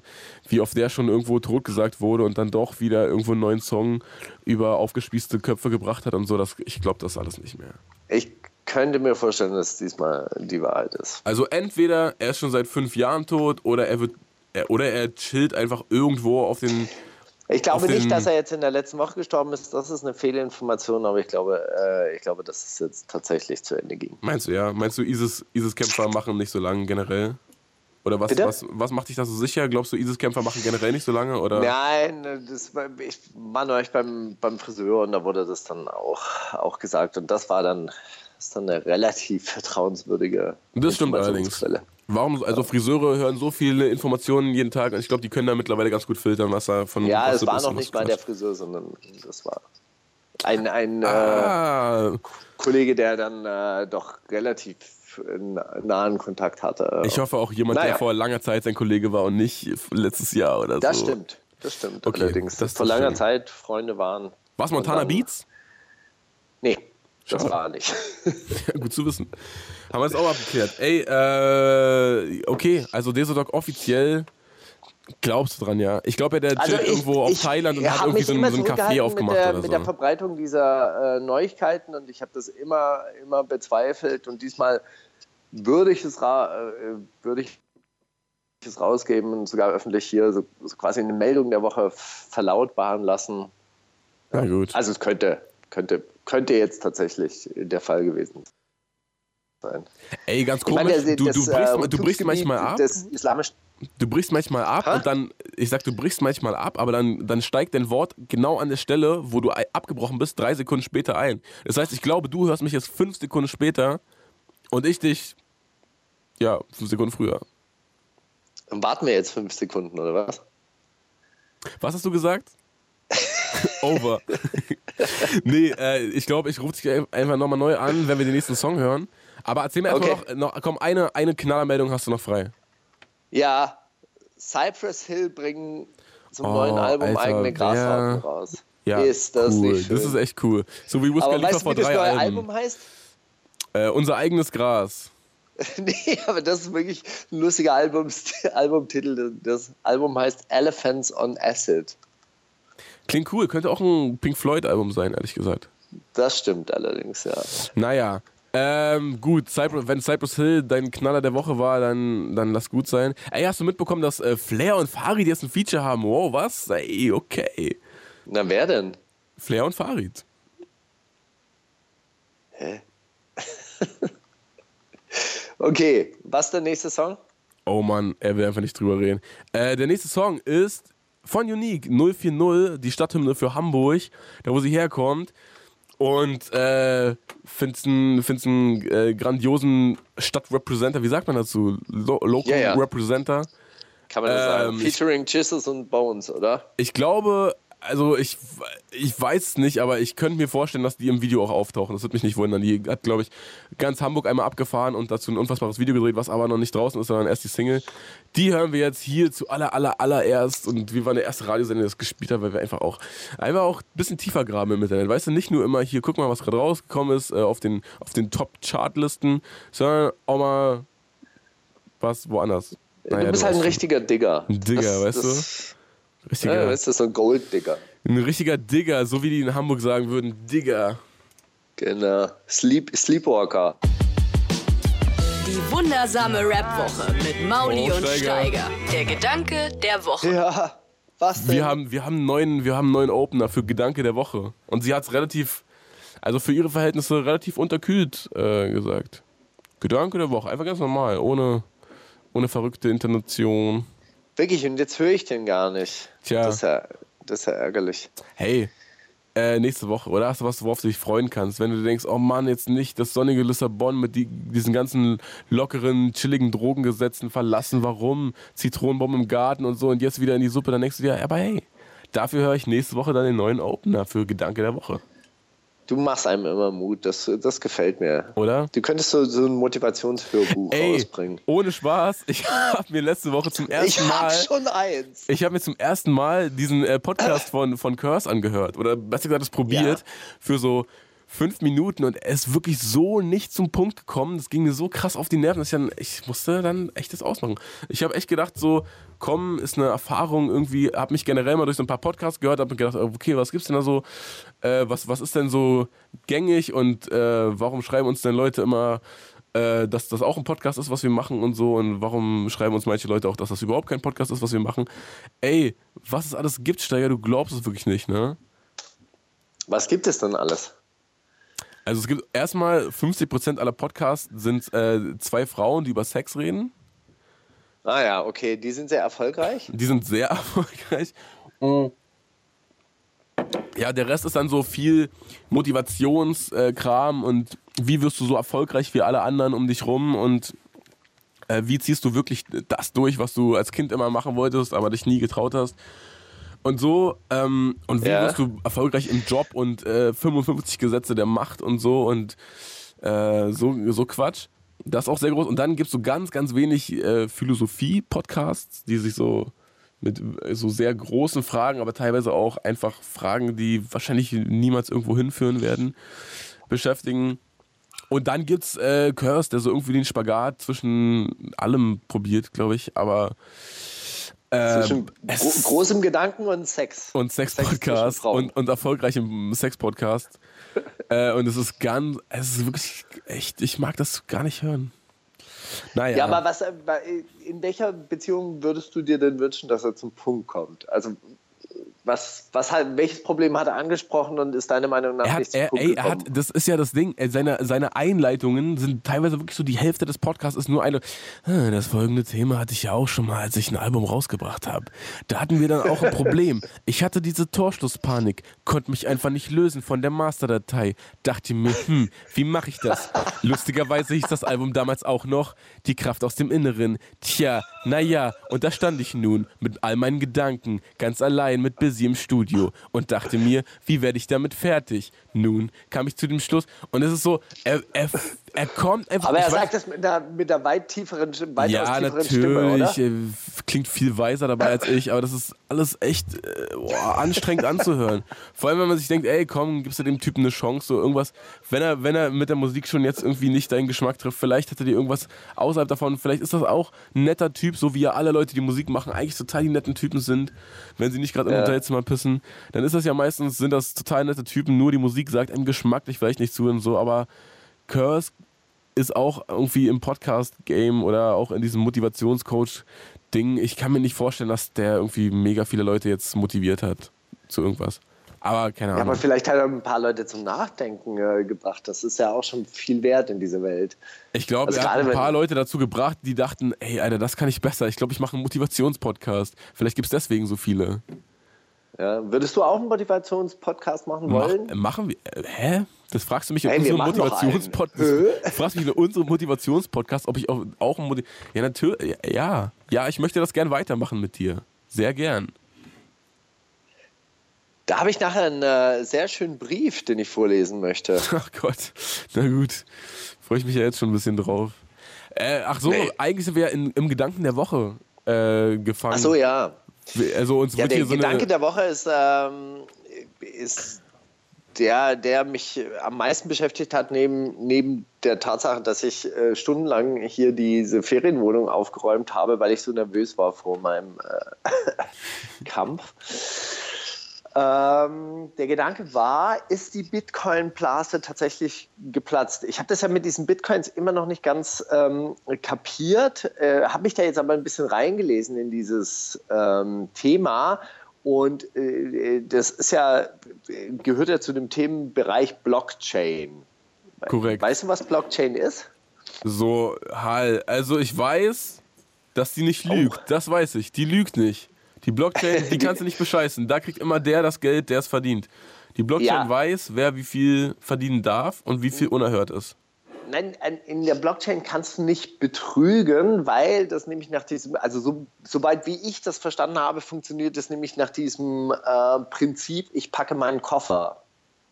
wie oft der schon irgendwo totgesagt wurde und dann doch wieder irgendwo einen neuen Song über aufgespießte Köpfe gebracht hat und so, das, ich glaube das alles nicht mehr. Ich könnte mir vorstellen, dass es diesmal die Wahrheit ist. Also entweder er ist schon seit fünf Jahren tot oder er wird er, oder er chillt einfach irgendwo auf den. Ich glaube nicht, dass er jetzt in der letzten Woche gestorben ist. Das ist eine Fehlinformation, aber ich glaube, äh, ich glaube, dass es jetzt tatsächlich zu Ende ging. Meinst du ja? Meinst du, ISIS, ISIS-Kämpfer machen nicht so lange generell? Oder was, Bitte? was, was macht dich da so sicher? Glaubst du, ISIS-Kämpfer machen generell nicht so lange? Oder? Nein, das war, ich war neulich beim, beim Friseur und da wurde das dann auch, auch gesagt. Und das war dann, das ist dann eine relativ vertrauenswürdige Das stimmt allerdings. Warum? Also Friseure hören so viele Informationen jeden Tag und ich glaube, die können da mittlerweile ganz gut filtern, was da von Ja, es war noch nicht mal der. Friseur, sondern das war ein, ein äh, Ah, Kollege, der dann äh, doch relativ äh, nahen Kontakt hatte. ich hoffe auch jemand, Naja. der vor langer Zeit sein Kollege war und nicht letztes Jahr oder Das so. stimmt, das stimmt Okay, allerdings. das- Vor das langer stimmt. Zeit Freunde waren. Was Montana Und dann- Beats? Nee, das Schade. war er nicht. Gut zu wissen. Haben wir das auch abgeklärt. Ey, äh, okay, also Desodog offiziell glaubst du dran, ja? Ich glaube ja, der Also ich- irgendwo auf ich Thailand und hat irgendwie so so ein Café aufgemacht mit der, oder mit der so. Verbreitung dieser äh, Neuigkeiten und ich habe das immer, immer bezweifelt und diesmal würde ich es, ra äh, würde ich es rausgeben und sogar öffentlich hier so, so quasi eine Meldung der Woche verlautbaren lassen. Na gut. Also es könnte, könnte, könnte jetzt tatsächlich der Fall gewesen sein. Ey, ganz Ich meine, komisch, der- du, du, das, brichst, äh, du brichst manchmal ab. Du brichst manchmal ab Hä? und dann, ich sag, du brichst manchmal ab, aber dann, dann steigt dein Wort genau an der Stelle, wo du abgebrochen bist, drei Sekunden später ein. Das heißt, ich glaube, du hörst mich jetzt fünf Sekunden später und ich dich Ja, fünf Sekunden früher. Dann warten wir jetzt fünf Sekunden, oder was? Was hast du gesagt? Over. nee, äh, ich glaube, ich rufe dich einfach nochmal neu an, wenn wir den nächsten Song hören. Aber erzähl mir Okay. noch, noch, komm, eine, eine Knallermeldung hast du noch frei. Ja, Cypress Hill bringen zum Oh, neuen Album Alter, eigene Grasharten raus. Ja, ist das cool. nicht schön? Das ist echt cool. So wie Wiz Khalifa weißt du, vor wie das drei neue Alben. Album heißt? Äh, unser eigenes Gras. nee, aber das ist wirklich ein lustiger Albums Albumtitel. Das Album heißt Elephants on Acid. Klingt cool, könnte auch ein Pink Floyd-Album sein, ehrlich gesagt. Das stimmt allerdings, ja. Naja, ähm, gut, Cypress, wenn Cypress Hill dein Knaller der Woche war, dann, dann lass gut sein. Ey, hast du mitbekommen, dass äh, Flair und Farid jetzt ein Feature haben? Wow, was? Ey, okay. Na, wer denn? Flair und Farid. Okay, was der nächste Song? Oh Mann, er will einfach nicht drüber reden. Äh, der nächste Song ist von Unique 040, die Stadthymne für Hamburg, da wo sie herkommt. Und äh, find's einen find's einen, äh, grandiosen Stadtrepresenter, wie sagt man dazu? Lo Local Ja, ja. Representer. Kann man das Ähm, sagen? Featuring Chisels und Bones, oder? Ich glaube, also ich, ich weiß nicht, aber ich könnte mir vorstellen, dass die im Video auch auftauchen. Das würde mich nicht wundern. Die hat, glaube ich, ganz Hamburg einmal abgefahren und dazu ein unfassbares Video gedreht, was aber noch nicht draußen ist, sondern erst die Single. Die hören wir jetzt hier zu aller, aller, allererst und wir waren der erste Radiosender, der das gespielt hat, weil wir einfach auch, einfach auch ein bisschen tiefer graben im Internet. Weißt du, nicht nur immer hier, guck mal, was gerade rausgekommen ist, äh, auf den, auf den Top-Chart-Listen, sondern auch mal was woanders. Naja, du bist halt ein richtiger Digger. Ein Digger, weißt du? du? Richtiger, Ja, weißt du, so ein Gold-Digger. ein richtiger Digger, so wie die in Hamburg sagen würden, Digger. Genau. Sleep, Sleepwalker. Die wundersame Rap-Woche mit Mauli Oh, und Steiger. Steiger. Der Gedanke der Woche. Ja, was denn? Wir haben, wir, haben einen neuen, wir haben einen neuen Opener für Gedanke der Woche. Und sie hat es relativ, also für ihre Verhältnisse relativ unterkühlt äh, gesagt. Gedanke der Woche, einfach ganz normal, ohne, ohne verrückte Intonation. Wirklich, und jetzt höre ich den gar nicht. Tja. Das ist ja, das ist ja ärgerlich. Hey, äh, nächste Woche, oder hast du was, worauf du dich freuen kannst? Wenn du denkst, oh Mann, jetzt nicht das sonnige Lissabon mit die, diesen ganzen lockeren, chilligen Drogengesetzen verlassen, warum? Zitronenbomben im Garten und so und jetzt wieder in die Suppe, dann denkst du dir, aber hey, dafür höre ich nächste Woche dann den neuen Opener für Gedanke der Woche, Du machst einem immer Mut, das, das gefällt mir. oder? Du könntest so, so ein Motivationshörbuch Ey, rausbringen. ohne Spaß, ich habe mir letzte Woche zum Ich ersten hab Mal... schon eins. Ich habe mir zum ersten Mal diesen äh, Podcast von, von Curse angehört. Oder besser gesagt, das probiert Ja. für so fünf Minuten und er ist wirklich so nicht zum Punkt gekommen. Das ging mir so krass auf die Nerven, dass ich dann, ich musste dann echt das ausmachen. Ich habe echt gedacht, so, komm, ist eine Erfahrung irgendwie, habe mich generell mal durch so ein paar Podcasts gehört, habe mir gedacht, okay, was gibt's denn da so, äh, was, was ist denn so gängig und äh, warum schreiben uns denn Leute immer, äh, dass das auch ein Podcast ist, was wir machen und so und warum schreiben uns manche Leute auch, dass das überhaupt kein Podcast ist, was wir machen. Ey, was es alles gibt, Steiger, du glaubst es wirklich nicht, ne? Was gibt es denn alles? Also es gibt erstmal 50% aller Podcasts sind äh, zwei Frauen, die über Sex reden. Ah ja, okay, die sind sehr erfolgreich. Die sind sehr erfolgreich. Ja, der Rest ist dann so viel Motivationskram und wie wirst du so erfolgreich wie alle anderen um dich rum und äh, wie ziehst du wirklich das durch, was du als Kind immer machen wolltest, aber dich nie getraut hast. Und so, ähm, und wie Ja. wirst du erfolgreich im Job und äh, 55 Gesetze der Macht und so und äh, so, so Quatsch. Das ist auch sehr groß. Und dann gibt es so ganz, ganz wenig äh, Philosophie-Podcasts, die sich so mit äh, so sehr großen Fragen, aber teilweise auch einfach Fragen, die wahrscheinlich niemals irgendwo hinführen werden, beschäftigen. Und dann gibt's äh, Curse, der so irgendwie den Spagat zwischen allem probiert, glaube ich, aber ähm, Zwischen es- gro großem Gedanken und Sex. und Sex Sex-Podcast Frauen. und, und erfolgreichem Sex-Podcast. äh, und es ist ganz, es ist wirklich echt, ich mag das gar nicht hören. Naja, Ja, aber was, äh, in welcher Beziehung würdest du dir denn wünschen, dass er zum Punkt kommt? Also was, was halt, welches Problem hat er angesprochen und ist deine Meinung nach er hat, nicht er, ey, er hat, Das ist ja das Ding. Seine, seine Einleitungen sind teilweise wirklich so, die Hälfte des Podcasts ist nur eine. Ah, das folgende Thema hatte ich ja auch schon mal, als ich ein Album rausgebracht habe. Da hatten wir dann auch ein Problem. Ich hatte diese Torschlusspanik, konnte mich einfach nicht lösen von der Masterdatei. Dachte mir, hm, wie mache ich das? Lustigerweise hieß das Album damals auch noch Die Kraft aus dem Inneren. Tja, naja, und da stand ich nun mit all meinen Gedanken, ganz allein mit Busy im Studio und dachte mir, wie werde ich damit fertig? Nun kam ich zu dem Schluss und es ist so, er, er, er kommt einfach. Aber er sagt das mit einer, mit einer weit tieferen, weit ja, tieferen natürlich, Stimme, oder? Klingt viel weiser dabei als ich, aber das ist alles echt äh, boah, anstrengend anzuhören. Vor allem, wenn man sich denkt, ey, komm, gibst du dem Typen eine Chance, so irgendwas. Wenn er, wenn er mit der Musik schon jetzt irgendwie nicht deinen Geschmack trifft, vielleicht hat er dir irgendwas außerhalb davon. Vielleicht ist das auch ein netter Typ, so wie ja alle Leute, die Musik machen, eigentlich total die netten Typen sind. Wenn sie nicht gerade im ja. Hotelzimmer pissen, dann ist das ja meistens, sind das total nette Typen, nur die Musik sagt einem geschmacklich vielleicht nicht zu und so, aber Curse ist auch irgendwie im Podcast-Game oder auch in diesem Motivationscoach-Ding. Ich kann mir nicht vorstellen, dass der irgendwie mega viele Leute jetzt motiviert hat zu irgendwas. Aber keine Ahnung. Ja, aber vielleicht hat er ein paar Leute zum Nachdenken äh, gebracht. Das ist ja auch schon viel wert in dieser Welt. Ich glaube, also er hat ein paar Leute dazu gebracht, die dachten, ey, Alter, das kann ich besser. Ich glaube, ich mache einen Motivationspodcast. Vielleicht gibt es deswegen so viele. Ja, würdest du auch einen Motivationspodcast machen wollen? Mach, machen wir. Äh, hä? Das fragst du mich in hey, unserem Motivationspodcast. fragst mich in unserem Motivationspodcast, ob ich auch, auch ein Motiv Ja, natürlich. Ja, ja, ich möchte das gern weitermachen mit dir. Sehr gern. Da habe ich nachher einen äh, sehr schönen Brief, den ich vorlesen möchte. Ach Gott. Na gut. Freue ich mich ja jetzt schon ein bisschen drauf. Äh, ach so, nee. eigentlich sind wir ja in, im Gedanken der Woche äh, gefangen. Ach so, ja. Also uns ja, wird der hier so Gedanke der Woche ist, ähm, ist der, der mich am meisten beschäftigt hat, neben, neben der Tatsache, dass ich äh, stundenlang hier diese Ferienwohnung aufgeräumt habe, weil ich so nervös war vor meinem äh, Kampf. Ähm, der Gedanke war, ist die Bitcoin-Blase tatsächlich geplatzt? Ich habe das ja mit diesen Bitcoins immer noch nicht ganz ähm, kapiert, äh, habe mich da jetzt aber ein bisschen reingelesen in dieses ähm, Thema und äh, das ist ja, gehört ja zu dem Themenbereich Blockchain. Korrekt. Weißt du, was Blockchain ist? So, halt. Also ich weiß, dass die nicht lügt. Oh. Das weiß ich. Die lügt nicht. Die Blockchain, die kannst du nicht bescheißen. Da kriegt immer der das Geld, der es verdient. Die Blockchain ja. weiß, wer wie viel verdienen darf und wie viel unerhört ist. Nein, in der Blockchain kannst du nicht betrügen, weil das nämlich nach diesem, also so, soweit wie ich das verstanden habe, funktioniert das nämlich nach diesem äh, Prinzip, ich packe meinen Koffer.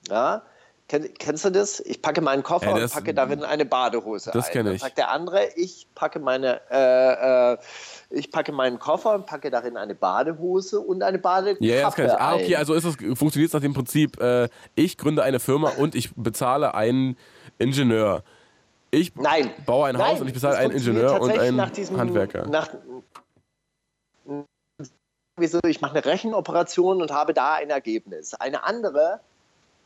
Ja? Kenn, kennst du das? Ich packe meinen Koffer ja, das, und packe darin eine Badehose. Das kenne ich. Dann sagt der andere, ich packe meine, äh, äh, ich packe meinen Koffer und packe darin eine Badehose und eine Badekappe Ja, das kann ich. Ah, okay, also ist es, funktioniert es nach dem Prinzip, äh, ich gründe eine Firma und ich bezahle einen Ingenieur. Ich Nein. baue ein Nein, Haus und ich bezahle einen Ingenieur und einen diesem, Handwerker. Nach, ich mache eine Rechenoperation und habe da ein Ergebnis. Eine andere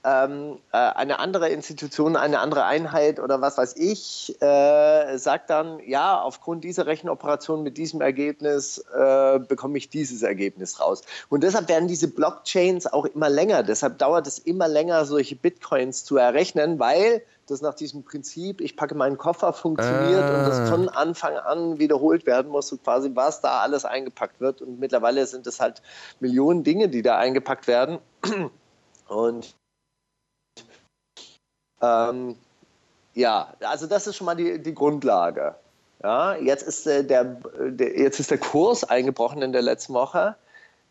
ähm, äh, eine andere Institution, eine andere Einheit oder was weiß ich, äh, sagt dann, ja, aufgrund dieser Rechenoperation mit diesem Ergebnis äh, bekomme ich dieses Ergebnis raus. Und deshalb werden diese Blockchains auch immer länger. Deshalb dauert es immer länger, solche Bitcoins zu errechnen, weil das nach diesem Prinzip, ich packe meinen Koffer, funktioniert ah. und das ah. von Anfang an wiederholt werden muss, so quasi, was da alles eingepackt wird. Und mittlerweile sind es halt Millionen Dinge, die da eingepackt werden. Und ähm, ja, also das ist schon mal die, die Grundlage. Ja, jetzt, ist, äh, der, der, jetzt ist der Kurs eingebrochen in der letzten Woche.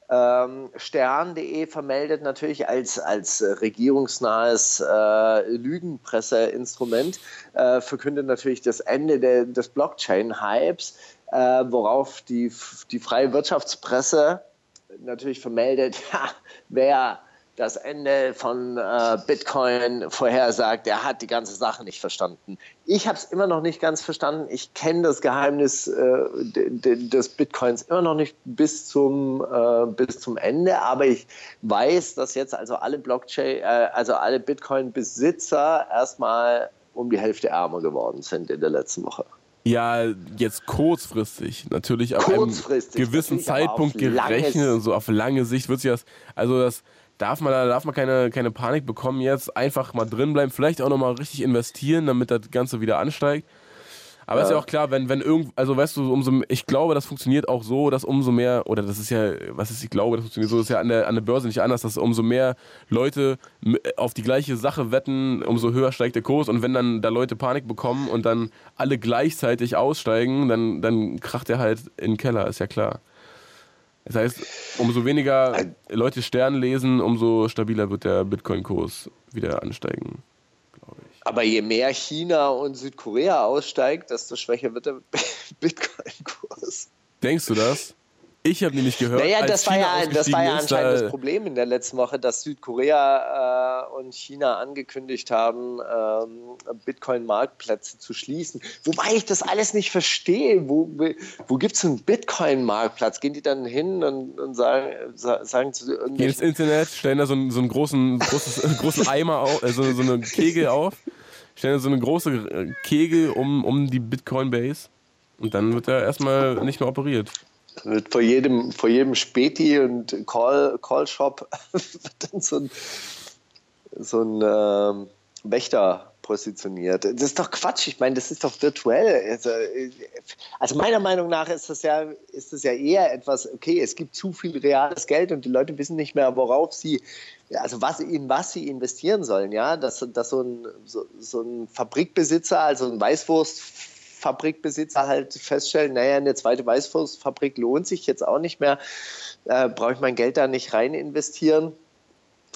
Ähm, Stern.de vermeldet natürlich als, als regierungsnahes äh, Lügenpresseinstrument, äh, verkündet natürlich das Ende der, des Blockchain-Hypes, äh, worauf die, die freie Wirtschaftspresse natürlich vermeldet, ja, wer das Ende von äh, Bitcoin vorhersagt, der hat die ganze Sache nicht verstanden. Ich habe es immer noch nicht ganz verstanden. Ich kenne das Geheimnis äh, des Bitcoins immer noch nicht bis zum, äh, bis zum Ende, aber ich weiß, dass jetzt also alle Blockchain, äh, also alle Bitcoin-Besitzer erstmal um die Hälfte ärmer geworden sind in der letzten Woche. Ja, jetzt kurzfristig. Natürlich ab Kurzfristig, einem gewissen Zeitpunkt gerechnet und so auf lange Sicht wird sich das. Also das darf man, da darf man keine, keine Panik bekommen jetzt. Einfach mal drin bleiben, vielleicht auch nochmal richtig investieren, damit das Ganze wieder ansteigt. Aber ist ja auch klar, wenn, wenn irgend, also weißt du, umso, ich glaube, das funktioniert auch so, dass umso mehr, oder das ist ja, was ist, ich glaube, das funktioniert so, das ist ja an der, an der Börse nicht anders, dass umso mehr Leute auf die gleiche Sache wetten, umso höher steigt der Kurs und wenn dann da Leute Panik bekommen und dann alle gleichzeitig aussteigen, dann, dann kracht er halt in den Keller, ist ja klar. Das heißt, umso weniger Leute Stern lesen, umso stabiler wird der Bitcoin-Kurs wieder ansteigen. Aber je mehr China und Südkorea aussteigt, desto schwächer wird der Bitcoin-Kurs. Denkst du das? Ich habe nämlich gehört, Naja, das war, ja, das war ja ist, anscheinend da- das Problem in der letzten Woche, dass Südkorea äh, und China angekündigt haben, ähm, Bitcoin-Marktplätze zu schließen. Wobei ich das alles nicht verstehe. Wo, wo gibt es einen Bitcoin-Marktplatz? Gehen die dann hin und, und sagen, sa- sagen zu Gehen ins irgendwelchen Internet, stellen da so einen, so einen großen, großes, großen Eimer auf, äh, so, so einen Kegel auf, stellen da so eine große äh, Kegel um, um die Bitcoin-Base und dann wird er erstmal nicht mehr operiert. Wird vor jedem, vor jedem Späti und Call, Call Shop dann so ein, so ein ähm, Wächter positioniert. Das ist doch Quatsch. Ich meine, das ist doch virtuell. Also, also meiner Meinung nach ist das ja, ist das ja eher etwas, okay, es gibt zu viel reales Geld und die Leute wissen nicht mehr, worauf sie, also was, in was sie investieren sollen. Ja, dass, dass so, ein, so, so ein Fabrikbesitzer, also ein Weißwurstfabrikbesitzer halt feststellen, naja, eine zweite Weißwurstfabrik lohnt sich jetzt auch nicht mehr, äh, brauche ich mein Geld da nicht rein investieren.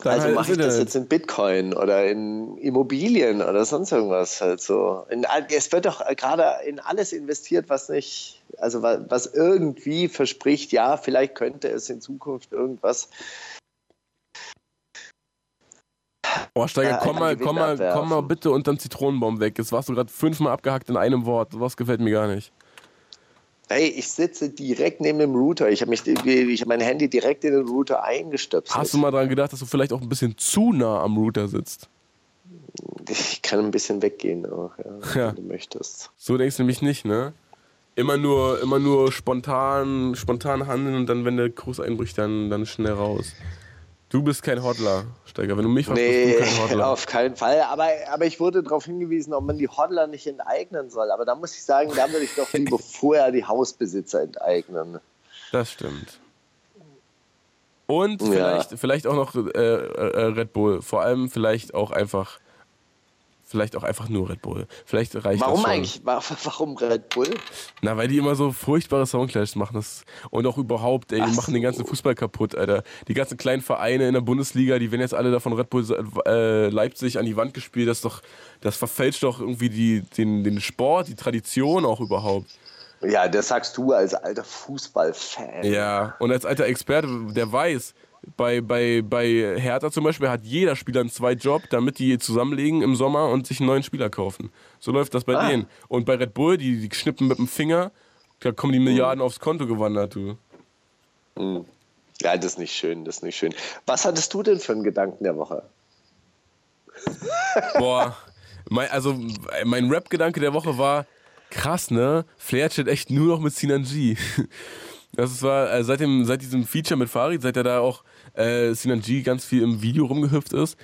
Dann Also halt mache ich das jetzt in Bitcoin oder in Immobilien oder sonst irgendwas halt so. In, es wird doch gerade in alles investiert, was nicht, also was, was irgendwie verspricht, ja, vielleicht könnte es in Zukunft irgendwas. Oh, Steiger, komm mal, komm mal, komm mal bitte unterm Zitronenbaum weg. Jetzt warst du gerade fünfmal abgehackt in einem Wort. Was gefällt mir gar nicht. Hey, ich sitze direkt neben dem Router. Ich habe habe mein Handy direkt in den Router eingestöpselt. Hast du mal dran gedacht, dass du vielleicht auch ein bisschen zu nah am Router sitzt? Ich kann ein bisschen weggehen auch, ja, Ja. wenn du möchtest. So denkst du nämlich nicht, ne? Immer nur, immer nur spontan, spontan handeln und dann, wenn der Kurs einbricht, dann, dann schnell raus. Du bist kein Hodler, Steiger. Wenn du mich fragst, Nee, bist du kein Hodler. auf keinen Fall. Aber, aber ich wurde darauf hingewiesen, ob man die Hodler nicht enteignen soll. Aber da muss ich sagen, da würde ich doch lieber vorher die Hausbesitzer enteignen. Das stimmt. Und Ja. vielleicht, vielleicht auch noch äh, äh, Red Bull. Vor allem vielleicht auch einfach, vielleicht auch einfach nur Red Bull. Vielleicht reicht Warum das schon. eigentlich? Wa- Warum Red Bull? Na, weil die immer so furchtbare Soundclashs machen. Das, und auch überhaupt, ey, die Ach machen den so. ganzen Fußball kaputt, Alter. Die ganzen kleinen Vereine in der Bundesliga, die werden jetzt alle da von Red Bull äh, Leipzig an die Wand gespielt. Das ist doch, das verfälscht doch irgendwie die, den, den Sport, die Tradition auch überhaupt. Ja, das sagst du als alter Fußballfan. Ja, und als alter Experte, der weiß, bei, bei, bei Hertha zum Beispiel hat jeder Spieler einen Zweitjob, damit die zusammenlegen im Sommer und sich einen neuen Spieler kaufen. So läuft das bei Ah. denen. Und bei Red Bull, die, die schnippen mit dem Finger, da kommen die Milliarden aufs Konto gewandert, du. Ja, das ist nicht schön, das ist nicht schön. Was hattest du denn für einen Gedanken der Woche? Boah, mein, also mein Rap-Gedanke der Woche war, krass, ne? Flair chat echt nur noch mit Sinan G. Das war äh, seit, dem, seit diesem Feature mit Farid, seit er da auch äh, Sinan G ganz viel im Video rumgehüpft ist,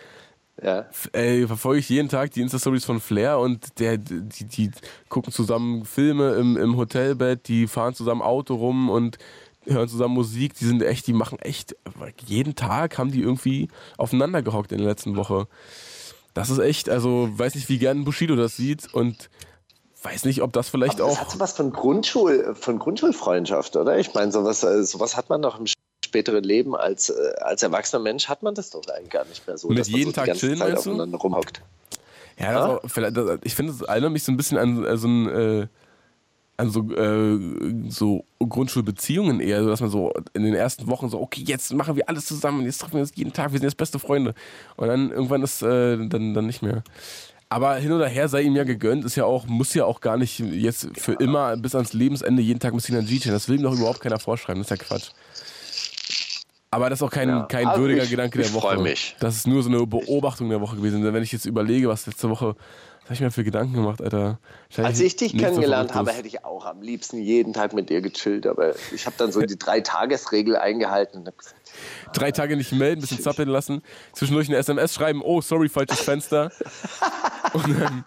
Ja. ey, verfolge ich jeden Tag die Insta-Stories von Flair und der, die, die gucken zusammen Filme im, im Hotelbett, die fahren zusammen Auto rum und hören zusammen Musik. Die sind echt, die machen echt, jeden Tag haben die irgendwie aufeinander gehockt in der letzten Woche. Das ist echt, also weiß nicht, wie gern Bushido das sieht und weiß nicht, ob das vielleicht Aber das auch. hat so was von, Grundschul, von Grundschulfreundschaft, oder? Ich meine, sowas, äh, sowas hat man doch im späteren Leben als, äh, als erwachsener Mensch, hat man das doch eigentlich gar nicht mehr so. Mit dass man jeden so Tag die ganze chillen, Zeit aufeinander rumhockt. Ja, das Ja? auch, vielleicht, das, ich finde, es erinnert mich so ein bisschen an, äh, so ein. Äh, an so, äh, so Grundschulbeziehungen eher, dass man so in den ersten Wochen so, okay, jetzt machen wir alles zusammen, jetzt treffen wir uns jeden Tag, wir sind jetzt beste Freunde. Und dann irgendwann ist äh, dann, dann nicht mehr. Aber hin oder her sei ihm ja gegönnt, ist ja auch, muss ja auch gar nicht jetzt für immer bis ans Lebensende jeden Tag mit Sinan G chillen. Das will ihm doch überhaupt keiner vorschreiben, das ist ja Quatsch. Aber das ist auch kein, Ja, kein also würdiger ich- Gedanke ich der Woche. freu mich. Das ist nur so eine Beobachtung der Woche gewesen. Denn wenn ich jetzt überlege, was letzte Woche Was habe ich mir für Gedanken gemacht, Alter? Als ich dich kennengelernt habe, hätte ich auch am liebsten jeden Tag mit dir gechillt. Aber ich habe dann so die Drei-Tages-Regel eingehalten und habe gesagt, Drei Tage nicht melden, bisschen zappeln lassen, zwischendurch eine SMS schreiben, oh, sorry, falsches Fenster. und dann,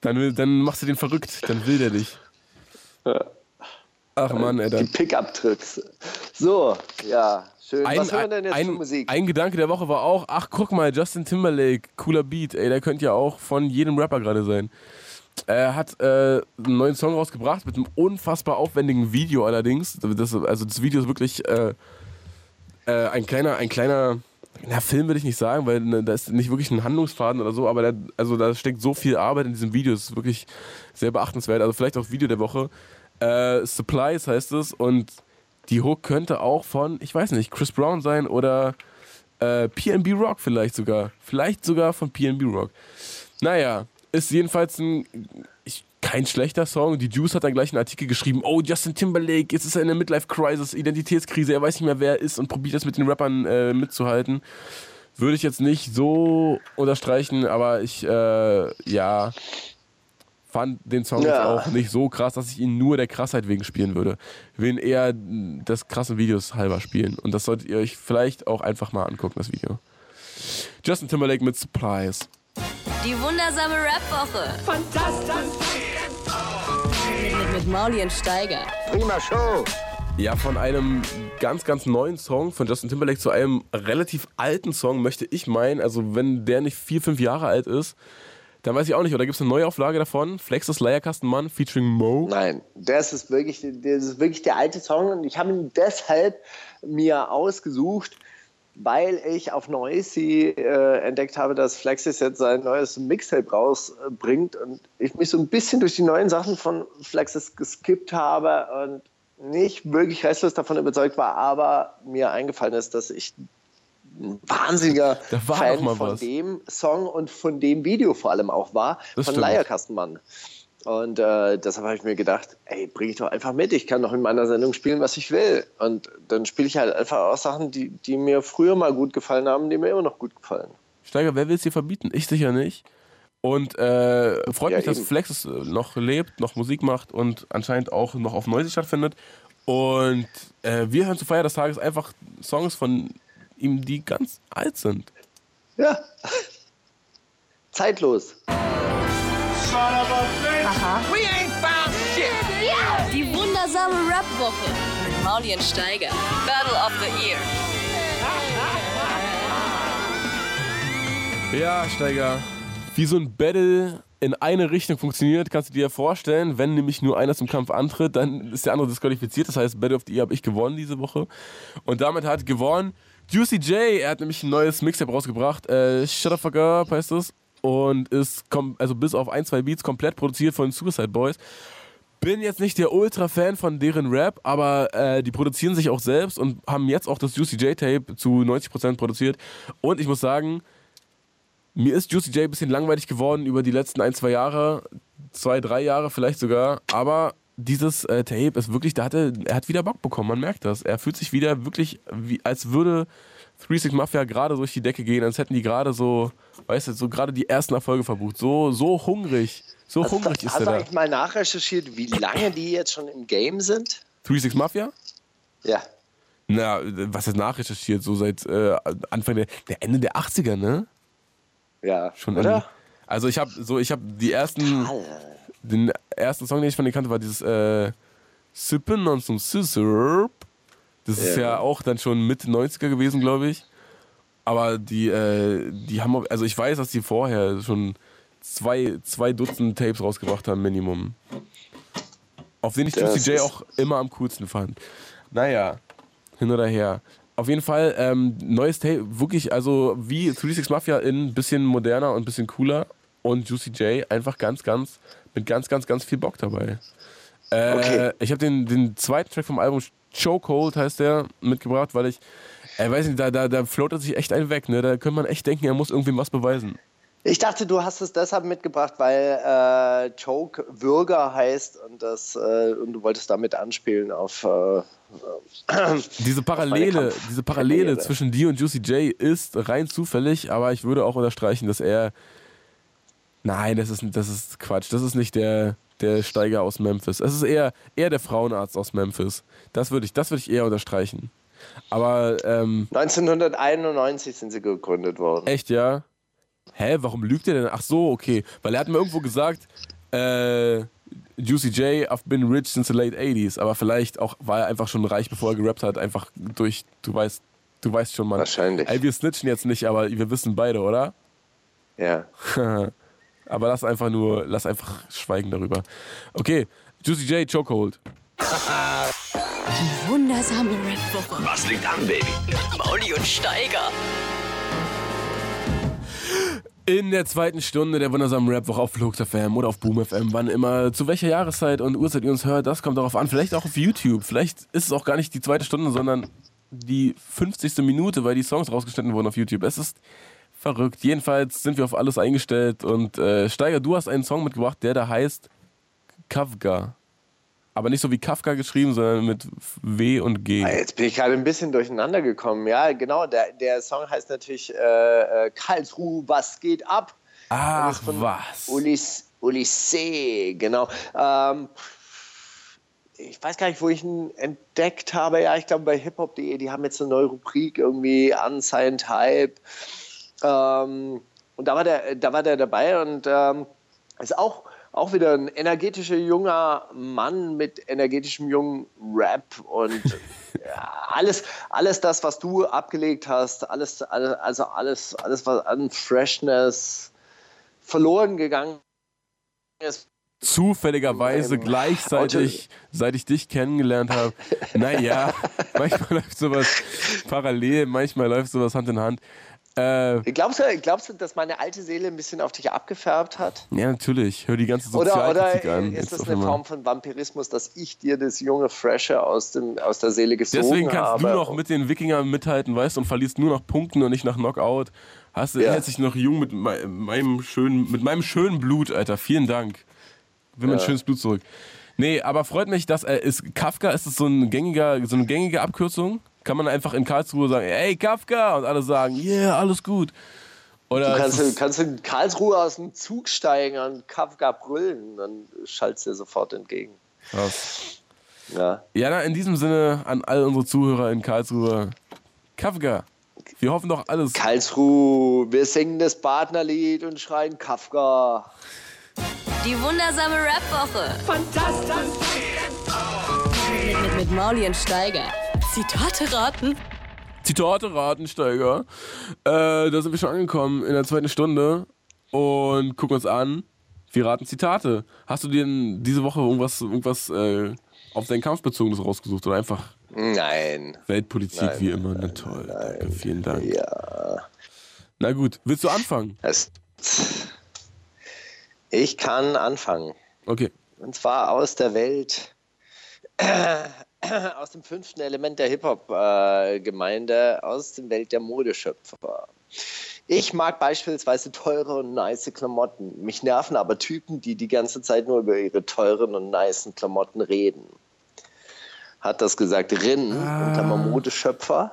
dann, will, dann machst du den verrückt, dann will der dich. Ach Mann, ey. Die Pickup-Tricks. So, ja, schön. Ein, Was hören wir denn jetzt ein, für Musik? ein Gedanke der Woche war auch, ach guck mal, Justin Timberlake, cooler Beat, ey, der könnte ja auch von jedem Rapper gerade sein. Er hat äh, einen neuen Song rausgebracht mit einem unfassbar aufwendigen Video allerdings. Das, also das Video ist wirklich äh, äh, ein kleiner, ein kleiner, na, Film würde ich nicht sagen, weil ne, da ist nicht wirklich ein Handlungsfaden oder so, aber da, also da steckt so viel Arbeit in diesem Video, das ist wirklich sehr beachtenswert. Also vielleicht auch Video der Woche. Äh, Supplies heißt es und die Hook könnte auch von, ich weiß nicht, Chris Brown sein oder äh, PNB Rock vielleicht sogar. Vielleicht sogar von PNB Rock. Naja, ist jedenfalls ein, kein schlechter Song. Die Juice hat dann gleich einen Artikel geschrieben, oh, Justin Timberlake, jetzt ist er in der Midlife-Crisis, Identitätskrise, er weiß nicht mehr, wer er ist und probiert das mit den Rappern äh, mitzuhalten. Würde ich jetzt nicht so unterstreichen, aber ich, äh, ja, fand den Song Ja. jetzt auch nicht so krass, dass ich ihn nur der Krassheit wegen spielen würde. Ich will ihn eher des krassen Videos halber spielen. Und das solltet ihr euch vielleicht auch einfach mal angucken, das Video. Justin Timberlake mit Supplies. Die wundersame Rap-Woche. Fantastisch. Mit, mit Mauli und Steiger. Prima Show. Ja, von einem ganz, ganz neuen Song von Justin Timberlake zu einem relativ alten Song möchte ich meinen. Also, wenn der nicht vier, fünf Jahre alt ist, dann weiß ich auch nicht. Oder gibt es eine Neuauflage davon? Flexus Leierkastenmann featuring Mo? Nein, das ist wirklich, das ist wirklich der alte Song und ich habe ihn deshalb mir ausgesucht, weil ich auf Noisy äh, entdeckt habe, dass Flexis jetzt sein neues Mixtape rausbringt und ich mich so ein bisschen durch die neuen Sachen von Flexis geskippt habe und nicht wirklich restlos davon überzeugt war, aber mir eingefallen ist, dass ich ein wahnsinniger Fan von was. dem Song und von dem Video vor allem auch war, Das von stimmt. Leierkastenmann. Und äh, deshalb habe ich mir gedacht, ey, bring ich doch einfach mit. Ich kann doch in meiner Sendung spielen, was ich will. Und dann spiele ich halt einfach auch Sachen, die, die mir früher mal gut gefallen haben, die mir immer noch gut gefallen. Steiger, wer will es dir verbieten? Ich sicher nicht. Und äh, freut Ja, mich, dass eben. Flexus äh, noch lebt, noch Musik macht und anscheinend auch noch auf Noisy stattfindet. Und äh, wir hören zur Feier des Tages einfach Songs von ihm, die ganz alt sind. Ja. Zeitlos. Die wundersame Rap-Woche. Mit Mauli und Steiger. Battle of the Year. Ja, Steiger. Wie so ein Battle in eine Richtung funktioniert, kannst du dir ja vorstellen. Wenn nämlich nur einer zum Kampf antritt, dann ist der andere disqualifiziert. Das heißt, Battle of the Year habe ich gewonnen diese Woche. Und damit hat gewonnen Juicy J. Er hat nämlich ein neues Mixtape rausgebracht. Äh, Shut the fuck up heißt es. Und ist also bis auf ein, zwei Beats komplett produziert von Suicide Boys. Bin jetzt nicht der Ultra-Fan von deren Rap, aber äh, die produzieren sich auch selbst und haben jetzt auch das Juicy J-Tape zu 90% produziert. Und ich muss sagen, mir ist Juicy J ein bisschen langweilig geworden über die letzten ein, zwei Jahre, zwei, drei Jahre vielleicht sogar. Aber dieses äh, Tape ist wirklich, da hatte, er hat wieder Bock bekommen, man merkt das. Er fühlt sich wieder wirklich, wie, als würde 36 Mafia gerade durch die Decke gehen, als hätten die gerade so, weißt du, so gerade die ersten Erfolge verbucht. So, so hungrig, so hungrig ist Hast er du da. eigentlich mal nachrecherchiert, wie lange die jetzt schon im Game sind? 36 Mafia? Ja. Na, was ist nachrecherchiert? So seit äh, Anfang der, der Ende der 80er, ne? Ja. Schon oder? Ende. Also ich habe so, ich habe die ersten, den ersten Song, den ich von denen kannte, war dieses äh, Sippen on some Scissor. Das ist Ja. ja auch dann schon Mitte 90er gewesen, glaube ich. Aber die, äh, die haben, also ich weiß, dass die vorher schon zwei, zwei Dutzend Tapes rausgebracht haben, Minimum. Auf denen ich Das Juicy J auch immer am coolsten fand. Naja, hin oder her. Auf jeden Fall, ähm, neues Tape, wirklich, also wie 36 Mafia in ein bisschen moderner und ein bisschen cooler. Und Juicy J einfach ganz, ganz, mit ganz, ganz, ganz viel Bock dabei. Äh, Okay. Ich habe den, den zweiten Track vom Album Chokehold heißt der mitgebracht, weil ich, äh, weiß nicht, da, da, da floatet sich echt ein weg, ne? Da könnte man echt denken, er muss irgendwem was beweisen. Ich dachte, du hast es deshalb mitgebracht, weil äh, Choke Würger heißt und, das, äh, und du wolltest damit anspielen auf. Äh, Diese Parallele, Kampf- diese Parallele zwischen dir und Juicy J ist rein zufällig, aber ich würde auch unterstreichen, dass er Nein, das ist, das ist Quatsch. Das ist nicht der, der Steiger aus Memphis. Es ist eher, eher der Frauenarzt aus Memphis. Das würde ich, das würd ich eher unterstreichen. Aber. Ähm, 1991 sind sie gegründet worden. Echt, ja? Hä, warum lügt er denn? Ach so, okay. Weil er hat mir irgendwo gesagt, äh, Juicy J, I've been rich since the late 80s. Aber vielleicht auch war er einfach schon reich, bevor er gerappt hat. Einfach durch, du weißt, du weißt schon, Mann. Wahrscheinlich. Ey, wir snitchen jetzt nicht, aber wir wissen beide, oder? Ja. aber lass einfach nur, lass einfach schweigen darüber. Okay, Juicy J, Chokehold. Die wundersame Red Woche. Was liegt an, Baby? Mauli und Steiger. In der zweiten Stunde der wundersamen Rap-Woche auf Flux FM oder auf Boom FM, wann immer, zu welcher Jahreszeit und Uhrzeit ihr uns hört, das kommt darauf an. Vielleicht auch auf YouTube. Vielleicht ist es auch gar nicht die zweite Stunde, sondern die 50. Minute, weil die Songs rausgeschnitten wurden auf YouTube. Es ist verrückt. Jedenfalls sind wir auf alles eingestellt und äh, Steiger, du hast einen Song mitgebracht, der da heißt Kafka. Aber nicht so wie Kafka geschrieben, sondern mit W und G. Ah, jetzt bin ich gerade ein bisschen durcheinander gekommen. Ja, genau. Der, der Song heißt natürlich äh, äh Karlsruhe, was geht ab? Ach, was? Ulysses, genau. Ähm, ich weiß gar nicht, wo ich ihn entdeckt habe. Ja, ich glaube bei hiphop.de, die haben jetzt eine neue Rubrik irgendwie Unsigned Hype. Ähm, und da war der, da war der dabei und ähm, ist auch auch wieder ein energetischer junger Mann mit energetischem jungen Rap und ja, alles, alles das, was du abgelegt hast, alles, also alles, alles, was an Freshness verloren gegangen ist. Zufälligerweise gleichzeitig, seit ich dich kennengelernt habe. Naja, manchmal läuft sowas parallel, manchmal läuft sowas Hand in Hand. Äh, glaubst, du, glaubst du, dass meine alte Seele ein bisschen auf dich abgefärbt hat? Ja, natürlich. Hör die ganze Sozialkritik oder, oder an. Ist das eine Form von Vampirismus, dass ich dir das junge Freshe aus, dem, aus der Seele gesogen habe? Deswegen kannst habe? du noch mit den Wikingern mithalten, weißt du, und verlierst nur noch Punkten und nicht nach Knockout. Hast du, ja. dich noch jung mit meinem, schönen, mit meinem schönen Blut, Alter. Vielen Dank. Will mein ja. schönes Blut zurück. Nee, aber freut mich, dass er ist. Kafka ist es so, ein gängiger, so eine gängige Abkürzung? Kann man einfach in Karlsruhe sagen, ey Kafka und alle sagen, yeah, alles gut. Oder du kannst, kannst in Karlsruhe aus dem Zug steigen und Kafka brüllen, dann schaltest du sofort entgegen. Krass. Ja. ja, na, in diesem Sinne an all unsere Zuhörer in Karlsruhe, Kafka. Wir hoffen doch alles. Karlsruhe, wir singen das Partnerlied und schreien Kafka. Die wundersame Rap-Woche. Fantastisch. Mit, mit, mit Mauli und Steiger. Zitate raten. Zitate raten, Steiger. Äh, da sind wir schon angekommen in der zweiten Stunde und gucken uns an. Wir raten Zitate. Hast du dir diese Woche irgendwas, irgendwas äh, auf deinen Kampf bezogenes rausgesucht oder einfach? Nein. Weltpolitik nein, wie immer. Na toll. Nein. Danke, vielen Dank. Ja. Na gut, willst du anfangen? Es ich kann anfangen. Okay. Und zwar aus der Welt aus dem fünften Element der Hip-Hop-Gemeinde, aus der Welt der Modeschöpfer. Ich mag beispielsweise teure und nice Klamotten. Mich nerven aber Typen, die die ganze Zeit nur über ihre teuren und nice Klamotten reden. Hat das gesagt Rin, ah. in Klammer Modeschöpfer,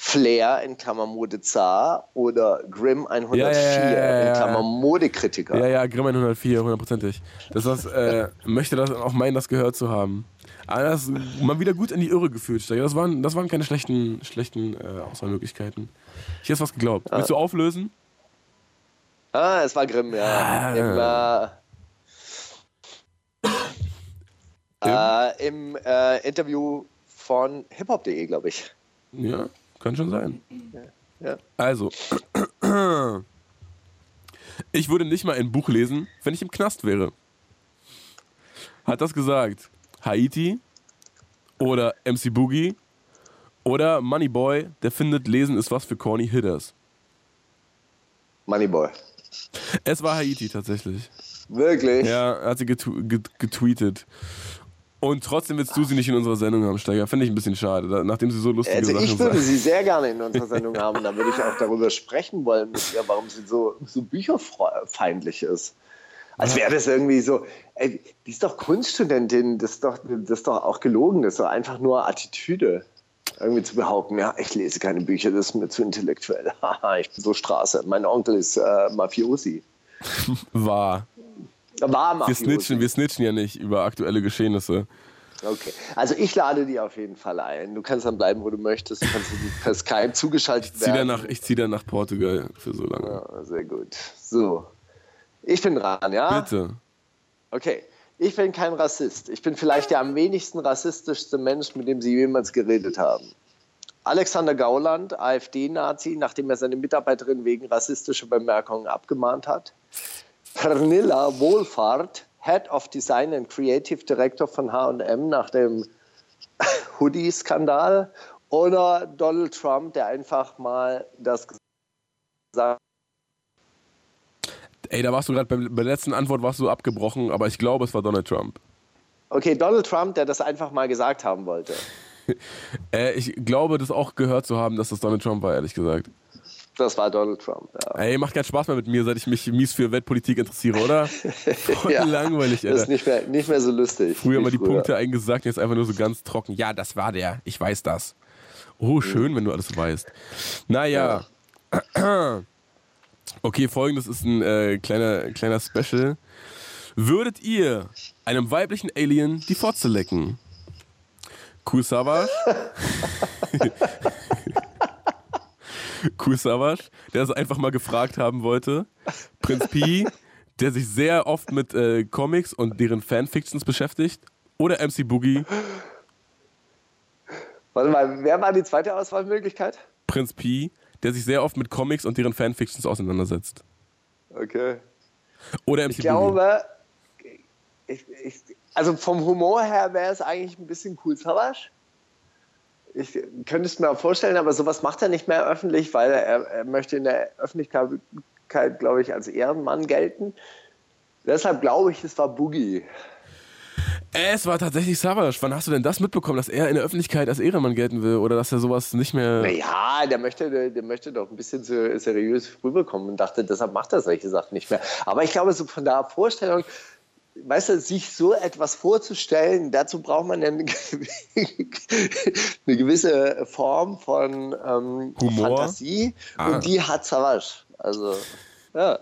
Flair in Klammer Mode Zar oder Grimm 104 ja, ja, ja, in Klammer Modekritiker. Ja, ja, Grimm 104, hundertprozentig. Das heißt, äh, möchte das auch meinen, das gehört zu haben. Aber das mal wieder gut in die Irre geführt, Das waren, das waren keine schlechten, schlechten äh, Auswahlmöglichkeiten. Ich hätte was geglaubt. Willst du auflösen? Ah, es war Grimm, ja. Ah. Im, äh, im äh, Interview von hiphop.de, glaube ich. Ja, kann schon sein. Ja. Ja. Also, ich würde nicht mal ein Buch lesen, wenn ich im Knast wäre. Hat das gesagt. Haiti oder MC Boogie oder Moneyboy, der findet, Lesen ist was für corny Hitters. Moneyboy. Es war Haiti tatsächlich. Wirklich? Ja, hat sie getweetet. Und trotzdem willst du sie nicht in unserer Sendung haben, Steiger. Finde ich ein bisschen schade, nachdem sie so lustige also Sachen Ich würde sagt. sie sehr gerne in unserer Sendung haben. Da würde ich auch darüber sprechen wollen mit ihr, warum sie so, so bücherfeindlich ist. Als wäre das irgendwie so, ey, die ist doch Kunststudentin, das ist doch, das ist doch auch gelogen, das ist doch einfach nur Attitüde. Irgendwie zu behaupten, ja, ich lese keine Bücher, das ist mir zu intellektuell. Haha, ich bin so Straße. Mein Onkel ist äh, Mafiosi. War. War Wir Mafiosi. snitchen, wir snitchen ja nicht über aktuelle Geschehnisse. Okay. Also ich lade die auf jeden Fall ein. Du kannst dann bleiben, wo du möchtest. Du kannst per Skype zugeschaltet Ich zieh dann werden. nach, ich zieh dann nach Portugal für so lange. Ja, sehr gut. So. Ich bin dran, ja? Bitte. Okay. Ich bin kein Rassist. Ich bin vielleicht der am wenigsten rassistischste Mensch, mit dem Sie jemals geredet haben. Alexander Gauland, AfD-Nazi, nachdem er seine Mitarbeiterin wegen rassistischer Bemerkungen abgemahnt hat. Pernilla Wohlfahrt, Head of Design and Creative Director von H&M nach dem Hoodie-Skandal. Oder Donald Trump, der einfach mal das gesagt Ey, da warst du gerade bei, bei der letzten Antwort warst du abgebrochen, aber ich glaube, es war Donald Trump. Okay, Donald Trump, der das einfach mal gesagt haben wollte. Äh, ich glaube, das auch gehört zu haben, dass das Donald Trump war, ehrlich gesagt. Das war Donald Trump. Ja. Ey, macht keinen Spaß mehr mit mir, seit ich mich mies für Weltpolitik interessiere, oder? Voll Ja. langweilig, Das Alter. ist nicht mehr, nicht mehr so lustig. Früher mal die Punkte eingesagt, jetzt einfach nur so ganz trocken. Ja, das war der. Ich weiß das. Oh, schön, wenn du alles weißt. Naja. Okay, folgendes ist ein äh, kleiner, kleiner Special. Würdet ihr einem weiblichen Alien die Fotze lecken? Cool Savage? cool Savage, der es einfach mal gefragt haben wollte. Prinz Pi, der sich sehr oft mit äh, Comics und deren Fanfictions beschäftigt. Oder MC Boogie, Warte mal, wer war die zweite Auswahlmöglichkeit? Prinz Pi, der sich sehr oft mit Comics und deren Fanfictions auseinandersetzt. Okay. Oder MC Ich Boogie. glaube, ich, ich, also vom Humor her wäre es eigentlich ein bisschen cool Savage. Ich könnte es mir auch vorstellen, aber sowas macht er nicht mehr öffentlich, weil er, er möchte in der Öffentlichkeit, glaube ich, als Ehrenmann gelten. Deshalb glaube ich, es war Boogie. Es war tatsächlich Savage. Wann hast du denn das mitbekommen, dass er in der Öffentlichkeit als Ehrenmann gelten will oder dass er sowas nicht mehr. Naja, der möchte, der, der möchte doch ein bisschen so seriös rüberkommen und dachte, deshalb macht er solche Sachen nicht mehr. Aber ich glaube, so von der Vorstellung, weißt du, sich so etwas vorzustellen, dazu braucht man eine, gewisse Form von ähm, Humor? Fantasie Ah. und die hat Savage. Also, ja.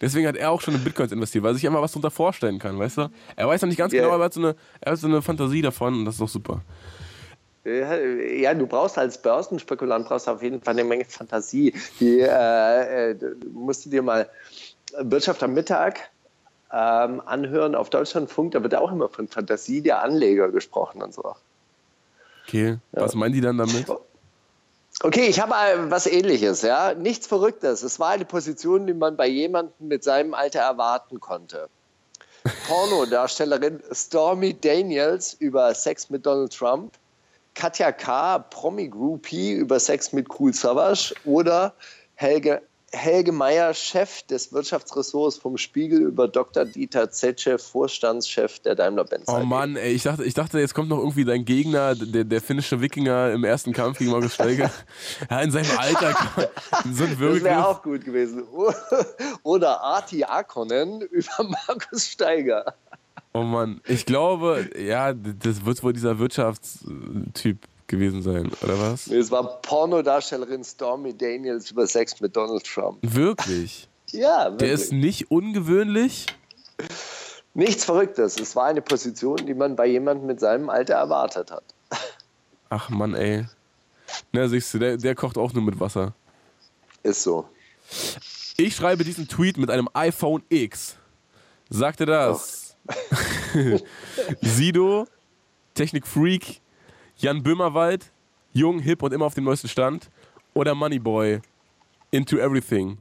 Deswegen hat er auch schon in Bitcoins investiert, weil er sich immer was darunter vorstellen kann, weißt du? Er weiß noch nicht ganz Ja. genau, aber er hat, so eine, er hat so eine Fantasie davon und das ist doch super. Ja, du brauchst als Börsenspekulant brauchst auf jeden Fall eine Menge Fantasie. Die äh, äh, musst du dir mal Wirtschaft am Mittag ähm, anhören auf Deutschlandfunk. Da wird auch immer von Fantasie der Anleger gesprochen und so. Okay, was meinen die dann damit? Okay, ich habe äh, was Ähnliches. Ja, nichts Verrücktes. Es war eine Position, die man bei jemandem mit seinem Alter erwarten konnte. Pornodarstellerin Stormy Daniels über Sex mit Donald Trump, Katja K., Promi-Groupie über Sex mit Cool Savage oder Helge, Helge Meyer, Chef des Wirtschaftsressorts vom Spiegel über Dr. Dieter Zetsche, Vorstandschef der Daimler-Benz. Oh. Mann, ey, ich dachte, ich dachte, jetzt kommt noch irgendwie dein Gegner, der, der finnische Wikinger im ersten Kampf gegen Markus Steiger. ja, in seinem Alter. So ein Das wäre auch gut gewesen. Oder Arti Akonen über Markus Steiger. Oh Mann, ich glaube, ja, das wird wohl dieser Wirtschaftstyp gewesen sein, oder was? Es war Pornodarstellerin Stormy Daniels über Sex mit Donald Trump. Wirklich? Ja, Der wirklich. ist nicht ungewöhnlich. nichts Verrücktes. Es war eine Position, die man bei jemandem mit seinem Alter erwartet hat. Ach Mann, ey. Na, siehst du, der, der kocht auch nur mit Wasser. Ist so. Ich schreibe diesen Tweet mit einem iPhone X. Sagte das Sido, Technikfreak, Jan Böhmerwald, jung, hip und immer auf dem neuesten Stand oder Moneyboy, into everything.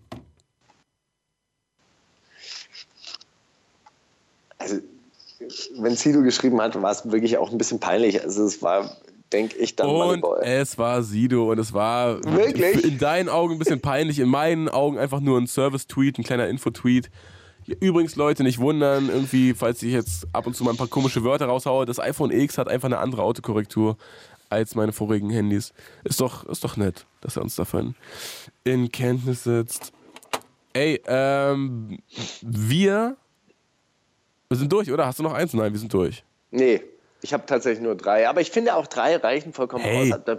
Also, wenn Sido geschrieben hat, war es wirklich auch ein bisschen peinlich. Also, es war, denke ich, dann Und Moneyboy. es war Sido und es war Wirklich? in deinen Augen ein bisschen peinlich, in meinen Augen einfach nur ein Service-Tweet, ein kleiner Info-Tweet. Übrigens, Leute, nicht wundern, irgendwie, falls ich jetzt ab und zu mal ein paar komische Wörter raushaue, das iPhone X hat einfach eine andere Autokorrektur als meine vorigen Handys. Ist doch, ist doch nett, dass er uns davon in Kenntnis setzt. Ey, ähm, wir, wir sind durch, oder? Hast du noch eins? Nein, wir sind durch. Nee, Ich habe tatsächlich nur drei. Aber ich finde auch drei reichen vollkommen Hey. aus. Da-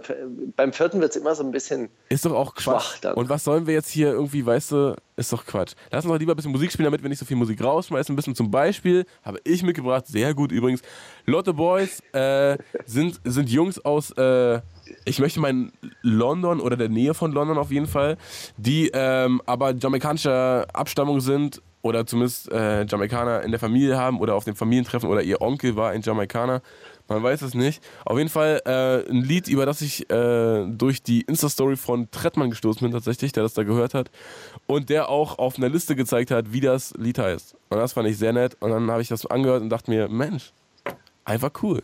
Beim vierten wird es immer so ein bisschen. Ist doch auch Quatsch. Schwach dann. Und was sollen wir jetzt hier irgendwie, weißt du, ist doch Quatsch. Lass uns doch lieber ein bisschen Musik spielen, damit wir nicht so viel Musik rausschmeißen. Ein bisschen zum Beispiel habe ich mitgebracht, sehr gut übrigens. Lotte Boys äh, sind, sind Jungs aus, äh, ich möchte meinen London oder der Nähe von London auf jeden Fall, die ähm, aber jamaikanischer Abstammung sind oder zumindest äh, Jamaikaner in der Familie haben oder auf dem Familientreffen oder ihr Onkel war ein Jamaikaner. Man weiß es nicht. Auf jeden Fall äh, ein Lied, über das ich äh, durch die Insta-Story von Trettmann gestoßen bin, tatsächlich, der das da gehört hat. Und der auch auf einer Liste gezeigt hat, wie das Lied heißt. Und das fand ich sehr nett. Und dann habe ich das angehört und dachte mir, Mensch, einfach cool.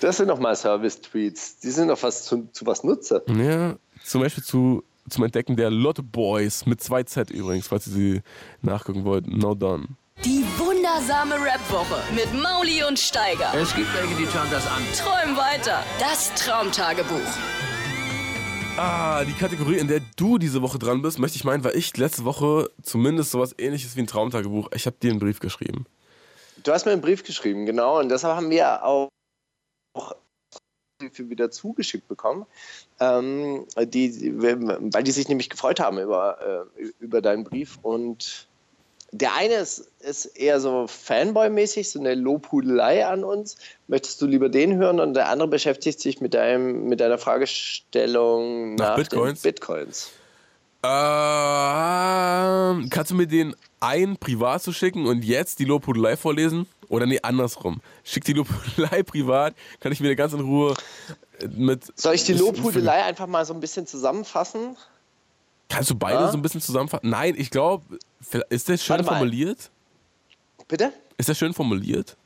Das sind nochmal Service-Tweets. Die sind doch was zu, zu was Nutze. Ja, zum Beispiel zu, zum Entdecken der Lotte Boys mit 2Z übrigens, falls ihr sie nachgucken wollt. No done. Die wundersame Rap-Woche mit Mauli und Steiger. Es gibt welche, die schauen das an. Träum weiter. Das Traumtagebuch. Ah, die Kategorie, in der du diese Woche dran bist, möchte ich meinen, weil ich letzte Woche zumindest sowas ähnliches wie ein Traumtagebuch, ich habe dir einen Brief geschrieben. Du hast mir einen Brief geschrieben, genau. Und deshalb haben wir auch Briefe wieder zugeschickt bekommen, ähm, die, weil die sich nämlich gefreut haben über, äh, über deinen Brief. Und der eine ist, ist eher so Fanboy-mäßig, so eine Lobhudelei an uns. Möchtest du lieber den hören? Und der andere beschäftigt sich mit, deinem, mit deiner Fragestellung Nach nach, Bitcoins? Bitcoins. Ähm, kannst du mir den einen privat zu schicken und jetzt die Lobhudelei vorlesen? Oder nee, andersrum. Schick die Lobhudelei privat, kann ich mir ganz in Ruhe äh, mit. Soll ich die Lobhudelei einfach mal so ein bisschen zusammenfassen? Kannst du beide Ja? so ein bisschen zusammenfassen? Nein, ich glaube, ist das schön formuliert? Bitte? Ist das schön formuliert?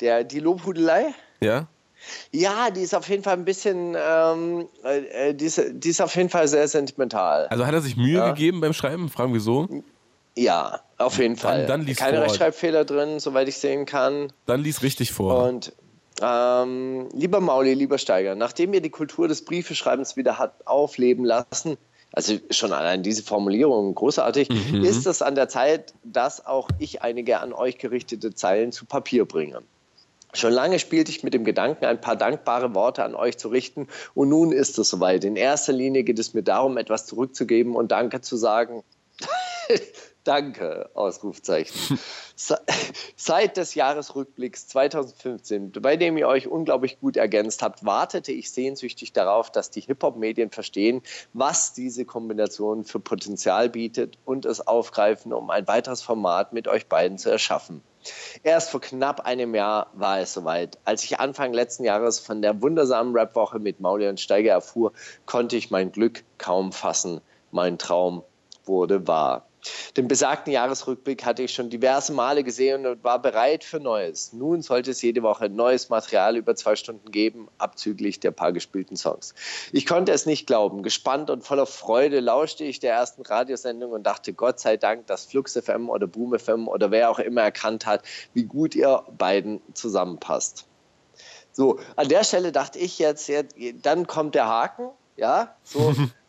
Der, die Lobhudelei? Ja? Ja, die ist auf jeden Fall ein bisschen, ähm, äh, äh, die, ist, die ist auf jeden Fall sehr sentimental. Also hat er sich Mühe Ja. gegeben beim Schreiben? Fragen wir so. Ja, auf jeden Fall. dann lies Keine vor. Rechtschreibfehler drin, soweit ich sehen kann. Dann lies richtig vor. Und ähm, lieber Mauli, lieber Steiger, nachdem ihr die Kultur des Briefeschreibens wieder hat aufleben lassen, also schon allein diese Formulierung großartig, Mhm. ist es an der Zeit, dass auch ich einige an euch gerichtete Zeilen zu Papier bringe. Schon lange spielte ich mit dem Gedanken, ein paar dankbare Worte an euch zu richten. Und nun ist es soweit. In erster Linie geht es mir darum, etwas zurückzugeben und Danke zu sagen. Danke, Ausrufzeichen. Se- Seit des Jahresrückblicks 2015, bei dem ihr euch unglaublich gut ergänzt habt, wartete ich sehnsüchtig darauf, dass die Hip-Hop-Medien verstehen, was diese Kombination für Potenzial bietet und es aufgreifen, um ein weiteres Format mit euch beiden zu erschaffen. Erst vor knapp einem Jahr war es soweit. Als ich Anfang letzten Jahres von der wundersamen Rapwoche mit Mauli und Steiger erfuhr, konnte ich mein Glück kaum fassen. Mein Traum wurde wahr. Den besagten Jahresrückblick hatte ich schon diverse Male gesehen und war bereit für Neues. Nun sollte es jede Woche neues Material über zwei Stunden geben, abzüglich der paar gespielten Songs. Ich konnte es nicht glauben. Gespannt und voller Freude lauschte ich der ersten Radiosendung und dachte, Gott sei Dank, dass Flux FM oder Boom FM oder wer auch immer erkannt hat, wie gut ihr beiden zusammenpasst. So, an der Stelle dachte ich jetzt, jetzt dann kommt der Haken, ja, so.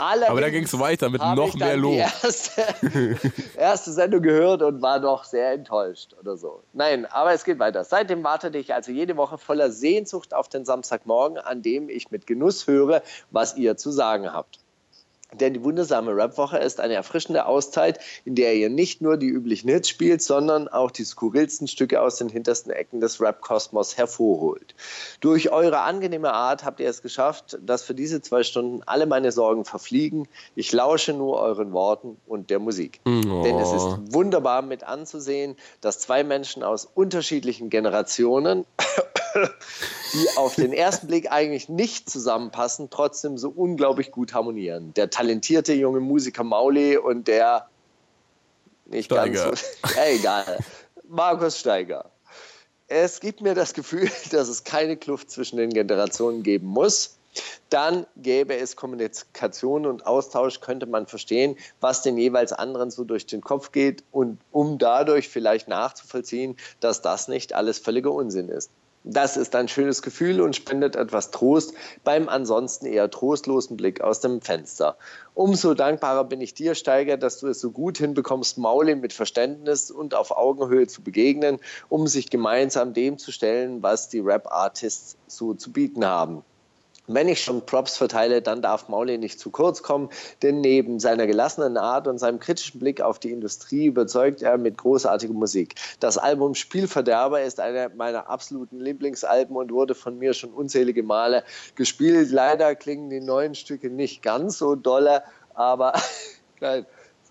Allerdings Aber da ging's weiter mit noch mehr Lob. Die erste, erste Sendung gehört und war doch sehr enttäuscht oder so. Nein, aber es geht weiter. Seitdem wartete ich also jede Woche voller Sehnsucht auf den Samstagmorgen, an dem ich mit Genuss höre, was ihr zu sagen habt. Denn die wundersame Rapwoche ist eine erfrischende Auszeit, in der ihr nicht nur die üblichen Hits spielt, sondern auch die skurrilsten Stücke aus den hintersten Ecken des Rap-Kosmos hervorholt. Durch eure angenehme Art habt ihr es geschafft, dass für diese zwei Stunden alle meine Sorgen verfliegen. Ich lausche nur euren Worten und der Musik. Oh. Denn es ist wunderbar mit anzusehen, dass zwei Menschen aus unterschiedlichen Generationen die auf den ersten Blick eigentlich nicht zusammenpassen, trotzdem so unglaublich gut harmonieren. Der talentierte junge Musiker Mauli und der nicht Steiger. ganz so, ja, egal, Markus Steiger. Es gibt mir das Gefühl, dass es keine Kluft zwischen den Generationen geben muss. Dann gäbe es Kommunikation und Austausch, könnte man verstehen, was den jeweils anderen so durch den Kopf geht und um dadurch vielleicht nachzuvollziehen, dass das nicht alles völliger Unsinn ist. Das ist ein schönes Gefühl und spendet etwas Trost beim ansonsten eher trostlosen Blick aus dem Fenster. Umso dankbarer bin ich dir, Steiger, dass du es so gut hinbekommst, Mauli mit Verständnis und auf Augenhöhe zu begegnen, um sich gemeinsam dem zu stellen, was die Rap-Artists so zu bieten haben. Wenn ich schon Props verteile, dann darf Mauli nicht zu kurz kommen, denn neben seiner gelassenen Art und seinem kritischen Blick auf die Industrie überzeugt er mit großartiger Musik. Das Album Spielverderber ist einer meiner absoluten Lieblingsalben und wurde von mir schon unzählige Male gespielt. Leider klingen die neuen Stücke nicht ganz so dolle, aber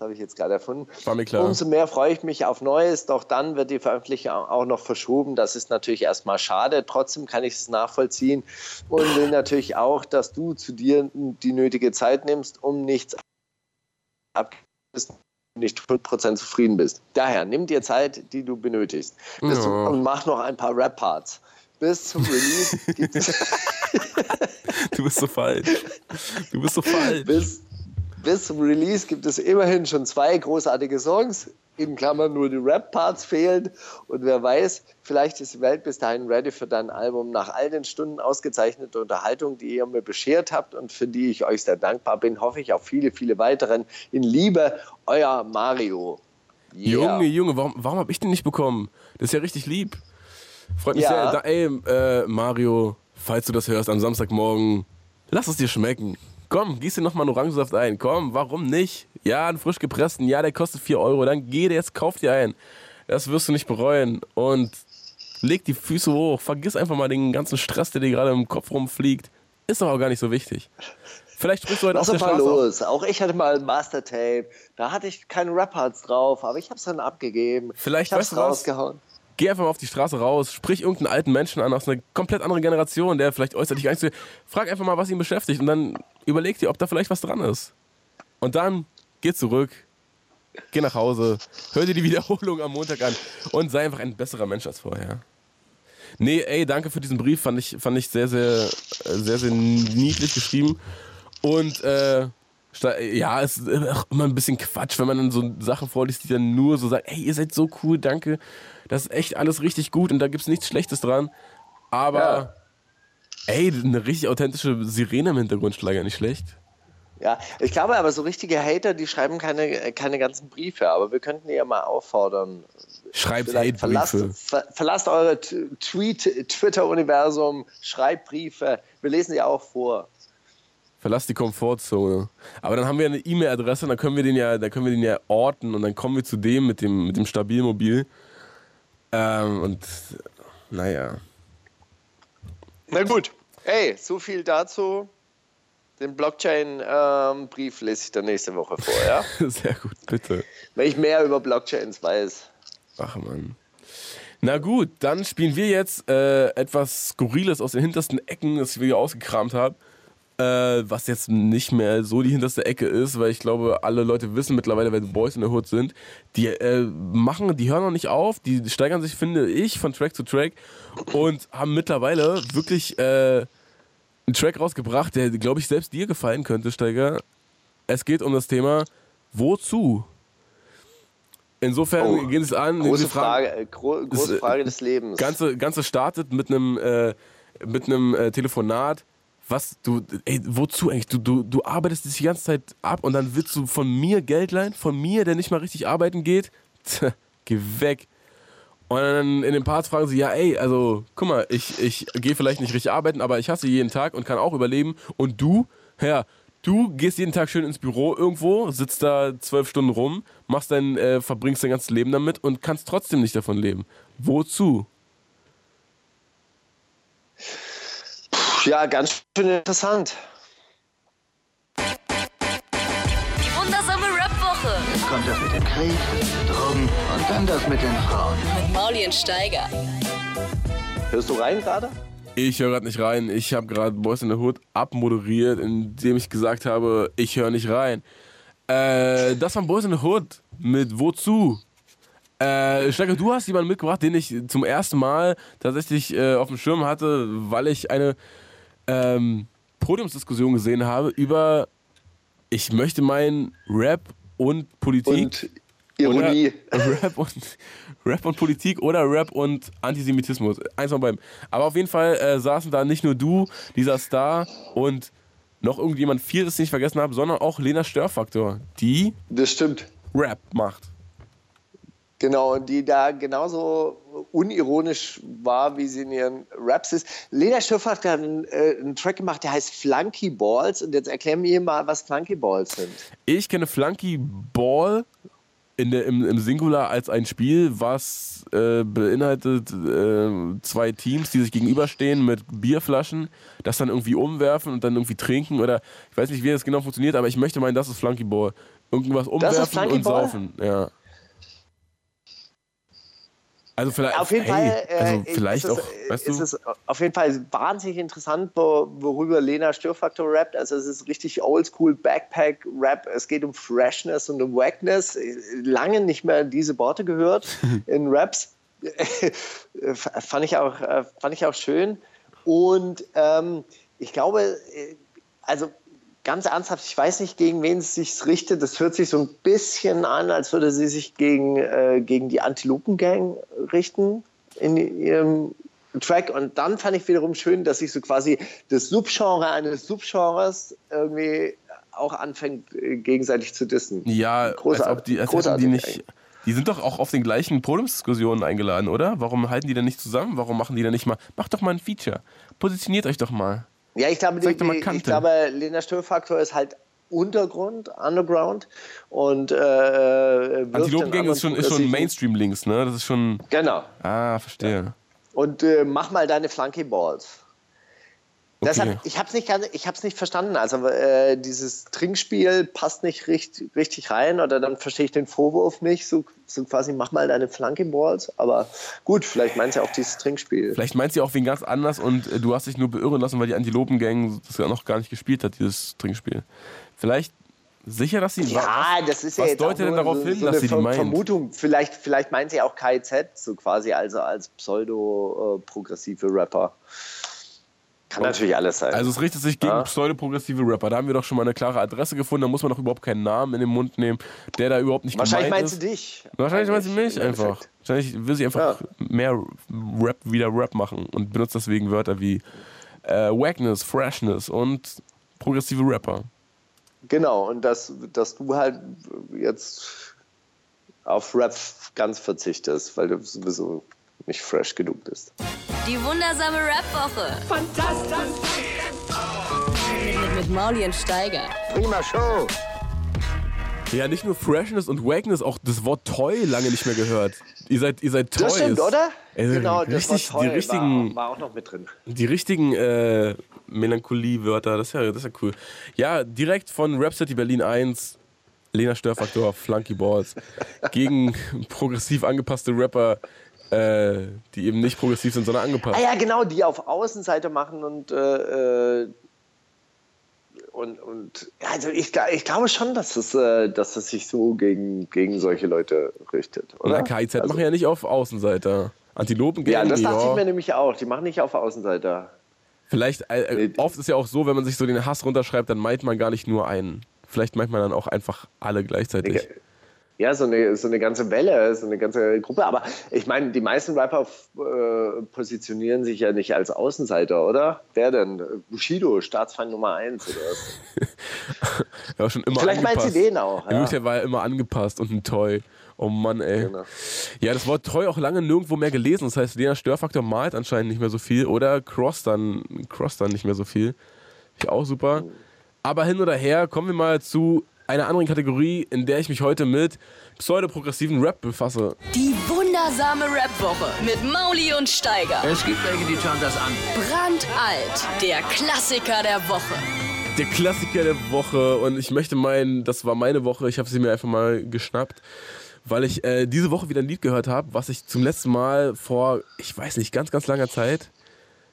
Das habe ich jetzt gerade erfunden. War mir klar. Umso mehr freue ich mich auf Neues, doch dann wird die Veröffentlichung auch noch verschoben. Das ist natürlich erstmal schade. Trotzdem kann ich es nachvollziehen und will natürlich auch, dass du zu dir die nötige Zeit nimmst, um nichts abgibst nicht 100% zufrieden bist. Daher nimm dir Zeit, die du benötigst. Ja. Du, und mach noch ein paar Rap-Parts. Bis zum Release gibt es. du bist so falsch. Du bist so falsch. Bis, bis zum Release gibt es immerhin schon zwei großartige Songs. In Klammern nur die Rap-Parts fehlen. Und wer weiß, vielleicht ist die Welt bis dahin ready für dein Album. Nach all den Stunden ausgezeichnete Unterhaltung, die ihr mir beschert habt und für die ich euch sehr dankbar bin, hoffe ich auf viele, viele weiteren. In Liebe, euer Mario. Yeah. Junge, Junge, warum, warum habe ich den nicht bekommen? Das ist ja richtig lieb. Freut mich ja. sehr. Da, ey, äh, Mario, falls du das hörst am Samstagmorgen, lass es dir schmecken. Komm, gieß dir nochmal einen Orangensaft ein. Komm, warum nicht? Ja, einen frisch gepressten. Ja, der kostet 4 Euro. Dann geh jetzt, kauf dir einen. Das wirst du nicht bereuen. Und leg die Füße hoch. Vergiss einfach mal den ganzen Stress, der dir gerade im Kopf rumfliegt. Ist doch auch gar nicht so wichtig. Vielleicht sprichst du heute Was auf der Straße los. Auch ich hatte mal ein Mastertape. Da hatte ich keine Rap-Parts drauf, aber ich habe es dann abgegeben. Vielleicht ich weißt du rausgehauen. Was? Geh einfach mal auf die Straße raus, sprich irgendeinen alten Menschen an aus einer komplett anderen Generation, der vielleicht äußerlich Angst Frag einfach mal, was ihn beschäftigt und dann überleg dir, ob da vielleicht was dran ist. Und dann geh zurück, geh nach Hause, hör dir die Wiederholung am Montag an und sei einfach ein besserer Mensch als vorher. Nee, ey, danke für diesen Brief, fand ich, fand ich sehr, sehr, sehr, sehr niedlich geschrieben. Und äh, ja, es ist auch immer ein bisschen Quatsch, wenn man dann so Sachen vorliest, die dann nur so sagen, ey, ihr seid so cool, danke. Das ist echt alles richtig gut und da gibt es nichts Schlechtes dran. Aber, ja. ey, eine richtig authentische Sirene im Hintergrund, Schlager, nicht schlecht. Ja, ich glaube aber, so richtige Hater, die schreiben keine, keine ganzen Briefe, aber wir könnten die ja mal auffordern. Schreibt Hate-Briefe. Verlasst, ver, verlasst eure Twitter-Universum, schreibt Briefe. Wir lesen die auch vor. Verlass die Komfortzone. Aber dann haben wir eine E-Mail-Adresse und dann können wir den ja, da können wir den ja orten und dann kommen wir zu dem mit dem, mit dem Stabilmobil. Ähm, und naja. Na gut. Hey, so viel dazu. Den Blockchain-Brief ähm, lese ich dann nächste Woche vor, ja? Sehr gut, bitte. Wenn ich mehr über Blockchains weiß. Ach man. Na gut, dann spielen wir jetzt äh, etwas Skurriles aus den hintersten Ecken, das ich wieder ausgekramt habe äh, was jetzt nicht mehr so die hinterste Ecke ist, weil ich glaube, alle Leute wissen mittlerweile, wer die Boys in der Hood sind. Die äh, machen, die hören noch nicht auf, die steigern sich, finde ich, von Track zu Track und haben mittlerweile wirklich äh, einen Track rausgebracht, der, glaube ich, selbst dir gefallen könnte, Steiger. Es geht um das Thema Wozu? Insofern oh, gehen es an. Große, Frage, äh, gro große Frage des Lebens. Ganze, Ganze startet mit einem äh, mit einem äh, Telefonat was du, ey, wozu eigentlich? Du, du, du arbeitest dich die ganze Zeit ab und dann willst du von mir Geld leihen, von mir, der nicht mal richtig arbeiten geht? Tja, geh weg. Und dann in den Parts fragen sie, ja, ey, also, guck mal, ich, ich gehe vielleicht nicht richtig arbeiten, aber ich hasse jeden Tag und kann auch überleben. Und du, ja, du gehst jeden Tag schön ins Büro irgendwo, sitzt da zwölf Stunden rum, machst dein, äh, verbringst dein ganzes Leben damit und kannst trotzdem nicht davon leben. Wozu? Ja, ganz schön interessant. Die wundersame Rap-Woche. Jetzt kommt das mit dem Krieg, Drogen und dann das mit den Frauen. Mit Maulien Steiger. Hörst du rein gerade? Ich höre gerade nicht rein. Ich habe gerade Boys in the Hood abmoderiert, indem ich gesagt habe, ich höre nicht rein. Äh, das war Boys in the Hood mit Wozu? Äh, Steiger, du hast jemanden mitgebracht, den ich zum ersten Mal tatsächlich äh, auf dem Schirm hatte, weil ich eine ähm, Podiumsdiskussion gesehen habe über, ich möchte meinen Rap und Politik. Und Ironie. Rap und, Rap und Politik oder Rap und Antisemitismus. Eins von beiden. Aber auf jeden Fall äh, saßen da nicht nur du, dieser Star und noch irgendjemand viertes, den ich vergessen habe, sondern auch Lena Störfaktor, die Das stimmt. Rap macht. Genau, und die da genauso unironisch war, wie sie in ihren Raps ist. Lena Schiffer hat einen, äh, einen Track gemacht, der heißt Flunky Balls. Und jetzt erklär mir mal, was Flunky Balls sind. Ich kenne Flunky Ball in der, im, im Singular als ein Spiel, was äh, beinhaltet äh, zwei Teams, die sich gegenüberstehen mit Bierflaschen, das dann irgendwie umwerfen und dann irgendwie trinken oder ich weiß nicht, wie das genau funktioniert, aber ich möchte meinen, das ist Flunky Ball. Irgendwas umwerfen und saufen, ja. Also vielleicht, Auf jeden hey, Fall, äh, also ist vielleicht es, auch, weißt ist du, es auf jeden Fall wahnsinnig interessant, wo, worüber Lena Störfaktor rappt. Also es ist richtig oldschool Backpack-Rap. Es geht um Freshness und um Wackness. Lange nicht mehr diese Worte gehört in Raps. fand, ich auch, äh, fand ich auch schön. Und ähm, ich glaube, äh, also ganz ernsthaft, ich weiß nicht, gegen wen es sich richtet. Das hört sich so ein bisschen an, als würde sie sich gegen, äh, gegen die Antilopen-Gang richten in ihrem Track. Und dann fand ich wiederum schön, dass sich so quasi das Subgenre eines Subgenres irgendwie auch anfängt, äh, gegenseitig zu dissen. ja, als Großartig. ob die, als die nicht, die sind doch auch auf den gleichen Podiumsdiskussionen eingeladen, oder? Warum halten die denn nicht zusammen? Warum machen die denn nicht mal, macht doch mal ein Feature, positioniert euch doch mal. Ja, ich glaube, die, die, ich glaube Lena Störfaktor ist halt Untergrund, Underground und äh, wirft Antilopengang ist schon, ist schon progressiven- Mainstream-Links, ne? Das ist schon, Genau. ah, verstehe. Und äh, mach mal deine Flunky Balls. Okay. Deshalb, ich habe es nicht, ich hab's nicht verstanden. Also äh, dieses Trinkspiel passt nicht richtig, richtig rein oder dann verstehe ich den Vorwurf nicht. So, so quasi, mach mal deine Flunky Balls. Aber gut, vielleicht meint sie auch dieses Trinkspiel. Vielleicht meint sie auch wen ganz anders und äh, du hast dich nur beirren lassen, weil die Antilopengang das noch gar nicht gespielt hat, dieses Trinkspiel. Vielleicht sicher, dass sie. Ja, das ist ja was jetzt deutet denn darauf so, hin, so dass eine sie die meint? Vermutung. Vielleicht, vielleicht meint sie auch KIZ, so quasi also als pseudo-progressive Rapper. Kann natürlich alles sein. Also es richtet sich gegen Ja. pseudoprogressive Rapper. Da haben wir doch schon mal eine klare Adresse gefunden. Da muss man doch überhaupt keinen Namen in den Mund nehmen, der da überhaupt nicht Wahrscheinlich gemeint ist. sie dich. Wahrscheinlich meint sie mich einfach. Endeffekt. Wahrscheinlich will sie einfach mehr Rap wieder Rap machen und benutzt deswegen Wörter wie äh, Wackness, Freshness und progressive Rapper. Genau, und dass, dass du halt jetzt auf Rap ganz verzichtest, weil du sowieso nicht fresh genug bist. Die wundersame Rap-Woche. Fantastisch. Mit, mit, mit Mauli und Steiger. Prima Show. Ja, nicht nur Freshness und Wackness, auch das Wort Toy lange nicht mehr gehört. Ihr seid, ihr seid Toys. Das stimmt, oder? Also genau, das richtig, war toll, die richtigen, war, war auch noch mit drin. die richtigen äh, Melancholie-Wörter, das ist, ja, das ist ja cool. Ja, direkt von Rhapsody Berlin 1, Lena Störfaktor, Flunky Balls, gegen progressiv angepasste Rapper, äh, die eben nicht progressiv sind, sondern angepasst. Ah ja, genau, die auf Außenseite machen und äh, äh, und, und also ich, ich glaube schon, dass es, äh, dass es sich so gegen, gegen solche Leute richtet, oder? Na, KIZ Also- machen ja nicht auf Außenseiter. Antilopen Ja, gehen, das dachte ja. ich mir nämlich auch. Die machen nicht auf Außenseiter. Vielleicht, äh, Nee. oft ist ja auch so, wenn man sich so den Hass runterschreibt, dann meint man gar nicht nur einen. Vielleicht meint man dann auch einfach alle gleichzeitig. Ja, so eine, so eine ganze Welle, so eine ganze Gruppe. Aber ich meine, die meisten Rapper äh, positionieren sich ja nicht als Außenseiter, oder? Wer denn? Bushido, Staatsfeind Nummer eins oder was? War schon immer Vielleicht angepasst. sie den auch, ja. Wirklichkeit war er immer angepasst und ein Toy. Oh Mann, ey. Genau. Ja, das Wort Toy auch lange nirgendwo mehr gelesen. Das heißt, Lena Störfaktor malt anscheinend nicht mehr so viel oder Cross dann, Cross dann nicht mehr so viel. Ich auch super. Aber hin oder her, kommen wir mal zu einer anderen Kategorie, in der ich mich heute mit pseudoprogressiven Rap befasse. Die wundersame Rap-Woche mit Mauli und Steiger. Es gibt welche, die schauen das an. Brandalt. Der Klassiker der Woche. Der Klassiker der Woche und ich möchte meinen, das war meine Woche, ich habe sie mir einfach mal geschnappt, weil ich äh, diese Woche wieder ein Lied gehört habe, was ich zum letzten Mal vor, ich weiß nicht, ganz, ganz langer Zeit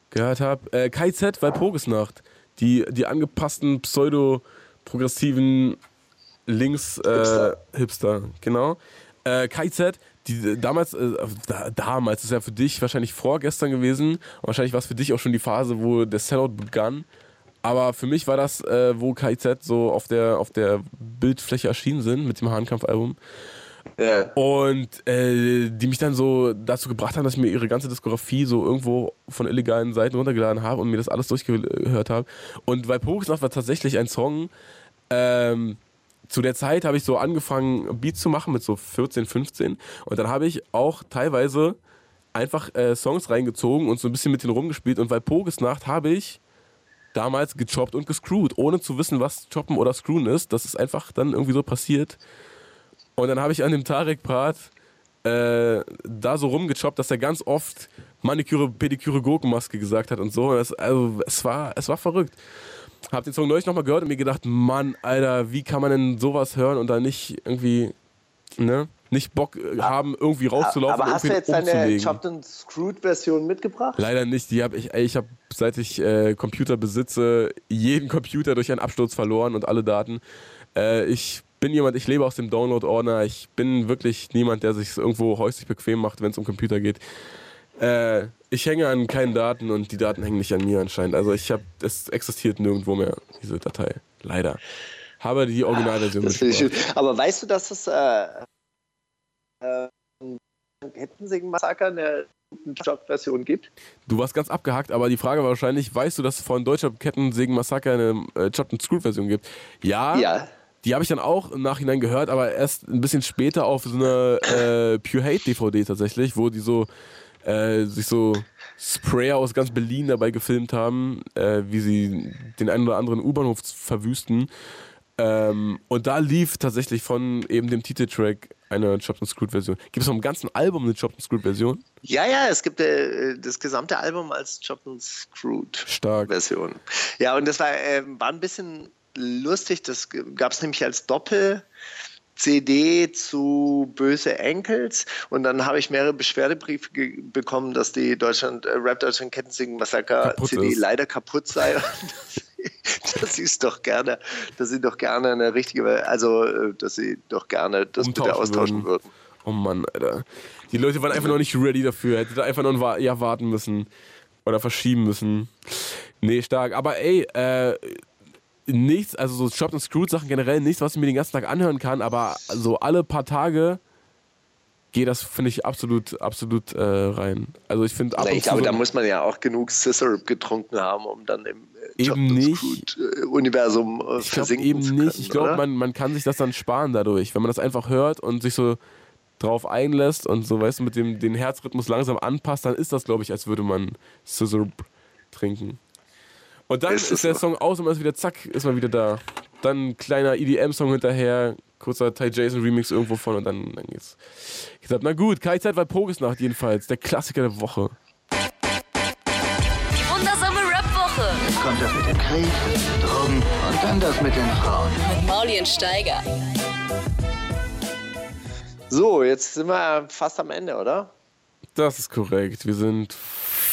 gehört habe. Äh, KZ, weil Pogesnacht. Die, die angepassten pseudo-progressiven Links äh, Hipster. Hipster. genau. Äh, KZ, die, damals, äh, da, damals ist ja für dich wahrscheinlich vorgestern gewesen und wahrscheinlich war es für dich auch schon die Phase, wo der Sellout begann. Aber für mich war das, äh, wo KIZ so auf der, auf der Bildfläche erschienen sind mit dem Hahnkampf-Album. Yeah. Und äh, die mich dann so dazu gebracht haben, dass ich mir ihre ganze Diskografie so irgendwo von illegalen Seiten runtergeladen habe und mir das alles durchgehört habe. Und weil Pokesnacht war tatsächlich ein Song, ähm, zu der Zeit habe ich so angefangen, Beats zu machen mit so 14, 15. Und dann habe ich auch teilweise einfach äh, Songs reingezogen und so ein bisschen mit denen rumgespielt. Und bei Pogesnacht habe ich damals gechoppt und gescrewt, ohne zu wissen, was choppen oder screwen ist. Das ist einfach dann irgendwie so passiert. Und dann habe ich an dem Tarek-Part äh, da so rumgechoppt, dass er ganz oft Maniküre, Pediküre, Gurkenmaske gesagt hat und so. Das, also es war, es war verrückt. Hab den Song neulich nochmal gehört und mir gedacht, Mann, Alter, wie kann man denn sowas hören und da nicht irgendwie, ne? Nicht Bock äh, haben, irgendwie rauszulaufen. Aber hast du jetzt deine Chopped and Screwed Version mitgebracht? Leider nicht. Die habe ich, ich habe, seit ich äh, Computer besitze, jeden Computer durch einen Absturz verloren und alle Daten. Äh, ich bin jemand, ich lebe aus dem Download-Ordner. Ich bin wirklich niemand, der sich irgendwo häuslich bequem macht, wenn es um Computer geht. Äh, ich hänge an keinen Daten und die Daten hängen nicht an mir anscheinend. Also ich habe, es existiert nirgendwo mehr, diese Datei. Leider. Habe die Originalversion mitgebracht. Aber weißt du, dass es äh, äh, Kettensägen-Massaker eine Job-Version gibt? Du warst ganz abgehackt, aber die Frage war wahrscheinlich, weißt du, dass es von deutscher Kettensägen-Massaker eine äh, Chop and Screw-Version gibt? Ja. Ja. Die habe ich dann auch im Nachhinein gehört, aber erst ein bisschen später auf so einer äh, Pure Hate DVD tatsächlich, wo die so äh, sich so Sprayer aus ganz Berlin dabei gefilmt haben, äh, wie sie den einen oder anderen U-Bahnhof verwüsten. Ähm, und da lief tatsächlich von eben dem Titeltrack eine Chopped and Screwed Version. Gibt es vom ganzen Album eine Chopped and Screwed Version? Ja, ja, es gibt äh, das gesamte Album als Chopped and Screwed Stark. Version. Ja, und das war, äh, war ein bisschen lustig. Das gab es nämlich als Doppel. CD zu Böse Enkels und dann habe ich mehrere Beschwerdebriefe bekommen, dass die Deutschland äh, Rap Deutschland Kettensingen Massaker CD ist. leider kaputt sei. dass sie es doch gerne, dass sie doch gerne eine richtige, also äh, dass sie doch gerne das bitte austauschen würden. würden. Oh Mann, Alter. Die Leute waren einfach noch nicht ready dafür. Hätte da einfach noch ein Jahr warten müssen. Oder verschieben müssen. Nee, stark. Aber ey, äh, nichts, also so Chopped and Screwed Sachen generell nichts, was ich mir den ganzen Tag anhören kann, aber so alle paar Tage geht das, finde ich, absolut, absolut äh, rein. Also ich finde ab Ich glaube, da muss man ja auch genug Scissor getrunken haben, um dann im äh, eben nicht äh, Universum äh, ich versinken eben zu können, nicht. Ich glaube, man, man kann sich das dann sparen dadurch, wenn man das einfach hört und sich so drauf einlässt und so, weißt du, mit dem den Herzrhythmus langsam anpasst, dann ist das, glaube ich, als würde man Scissor trinken. Und dann ist, ist der Song aus und man ist wieder zack, ist man wieder da. Dann ein kleiner EDM-Song hinterher, kurzer Ty Jason Remix irgendwo von und dann, dann geht's. Ich sag, na gut, keine Zeit, weil Pogesnacht jedenfalls, der Klassiker der Woche. Die wundersame Rap-Woche. Jetzt kommt das mit dem Krieg, Drogen und dann das mit den Frauen. Mit Maulien Steiger. So, jetzt sind wir fast am Ende, oder? Das ist korrekt. Wir sind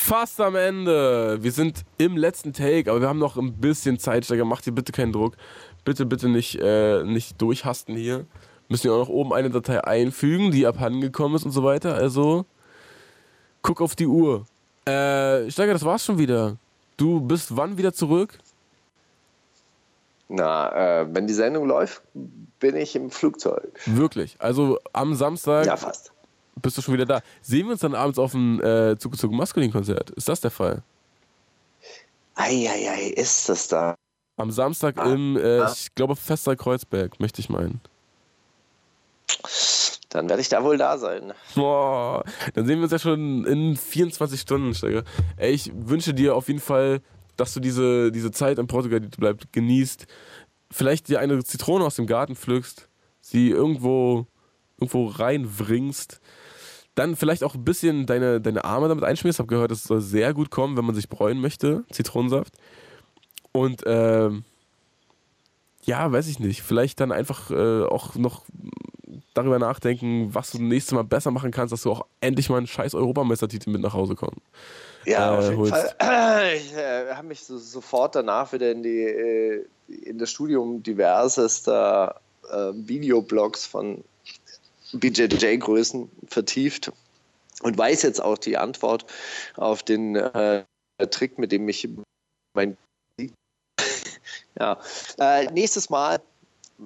fast am Ende. Wir sind im letzten Take, aber wir haben noch ein bisschen Zeit. Steiger, mach dir bitte keinen Druck. Bitte, bitte nicht, äh, nicht durchhasten hier. Müssen wir auch noch oben eine Datei einfügen, die abhandengekommen ist und so weiter. Also, guck auf die Uhr. Äh, Steiger, das war's schon wieder. Du bist wann wieder zurück? Na, äh, wenn die Sendung läuft, bin ich im Flugzeug. Wirklich? Also am Samstag? Ja, fast bist du schon wieder da. Sehen wir uns dann abends auf dem äh, zugezogen Maskulin-Konzert? Ist das der Fall? Eieiei, ist das da? Am Samstag ah, im, äh, ah. ich glaube, Fester Kreuzberg, möchte ich meinen. Dann werde ich da wohl da sein. Boah, dann sehen wir uns ja schon in 24 Stunden, Steiger. Ey, ich wünsche dir auf jeden Fall, dass du diese, diese Zeit in Portugal, die du bleibst, genießt. Vielleicht dir eine Zitrone aus dem Garten pflückst, sie irgendwo, irgendwo reinwringst dann vielleicht auch ein bisschen deine, deine Arme damit einschmierst. Ich habe gehört, es soll sehr gut kommen, wenn man sich bräunen möchte, Zitronensaft. Und ähm, ja, weiß ich nicht. Vielleicht dann einfach äh, auch noch darüber nachdenken, was du nächstes Mal besser machen kannst, dass du auch endlich mal einen scheiß Europameistertitel mit nach Hause kommst. Ja, äh, auf jeden holst. Fall. Ich äh, habe mich so, sofort danach wieder in, die, äh, in das Studium diversester äh, Videoblogs von BJJ-Größen vertieft und weiß jetzt auch die Antwort auf den äh, Trick, mit dem ich mein ja. Äh, nächstes Mal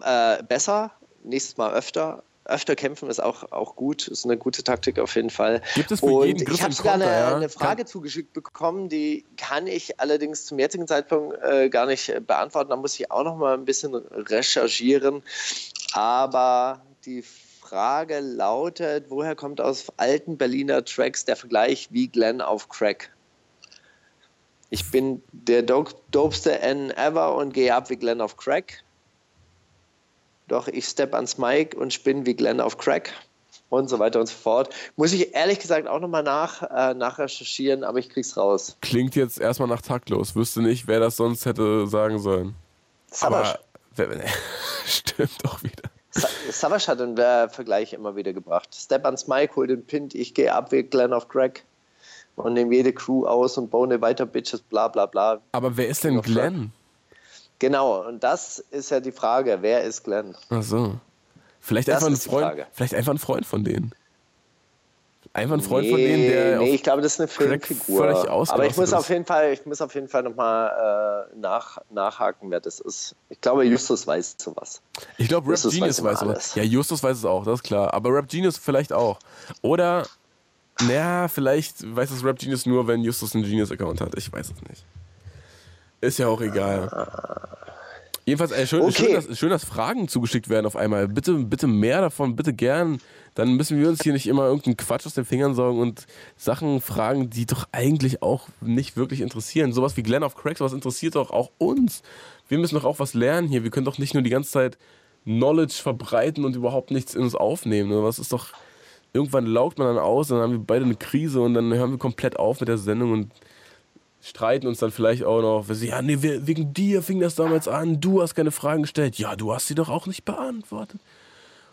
äh, besser, nächstes Mal öfter. öfter kämpfen ist auch, auch gut, ist eine gute Taktik auf jeden Fall. Gibt es für Und jeden Griff ich habe sogar eine, ja? eine Frage zugeschickt bekommen, die kann ich allerdings zum jetzigen Zeitpunkt äh, gar nicht äh, beantworten. Da muss ich auch noch mal ein bisschen recherchieren. Aber die Frage lautet, woher kommt aus alten Berliner Tracks der Vergleich wie Glenn auf Crack? Ich bin der dope- dopeste N ever und gehe ab wie Glenn auf Crack. Doch ich step ans Mic und spinne wie Glenn auf Crack. Und so weiter und so fort. Muss ich ehrlich gesagt auch nochmal nach, äh, nachrecherchieren, aber ich krieg's raus. Klingt jetzt erstmal nach taktlos. Wüsste nicht, wer das sonst hätte sagen sollen. Savage, Aber stimmt doch wieder. Sa- Savage hat den äh, Vergleich immer wieder gebracht. Step ans Mic, hol den Pint, ich gehe ab wie Glenn auf Crack. Und nehme jede Crew aus und bone weiter Bitches, bla bla bla. Aber wer ist denn Glenn? Genau, und das ist ja die Frage, wer ist Glenn? Ach so. Vielleicht Das einfach, ein Freund, vielleicht einfach ein Freund von denen. Einfach ein Freund nee, von denen, der nee, ich glaube, das ist eine Filmfigur. Aber ich muss ist. auf jeden Fall, ich muss auf jeden Fall nochmal äh, nach, nachhaken, wer das ist. Ich glaube, Justus weiß sowas. Ich glaube, Rap Justus Genius weiß alles. Ja, Justus weiß es auch, das ist klar. Aber Rap Genius vielleicht auch. Oder, naja, vielleicht weiß es Rap Genius nur, wenn Justus einen Genius-Account hat. Ich weiß es nicht. Ist ja auch egal. Jedenfalls, ey, schön, Okay. schön, dass, schön, dass Fragen zugeschickt werden auf einmal. Bitte, bitte mehr davon, bitte gern. Dann müssen wir uns hier nicht immer irgendeinen Quatsch aus den Fingern saugen und Sachen fragen, die doch eigentlich auch nicht wirklich interessieren. Sowas wie Glenn of Crack, sowas interessiert doch auch uns. Wir müssen doch auch was lernen hier. Wir können doch nicht nur die ganze Zeit Knowledge verbreiten und überhaupt nichts in uns aufnehmen. Oder Was ist doch. Irgendwann laugt man dann aus, dann haben wir beide eine Krise und dann hören wir komplett auf mit der Sendung und streiten uns dann vielleicht auch noch. Sagen, ja, nee, wegen dir fing das damals an, du hast keine Fragen gestellt. Ja, du hast sie doch auch nicht beantwortet.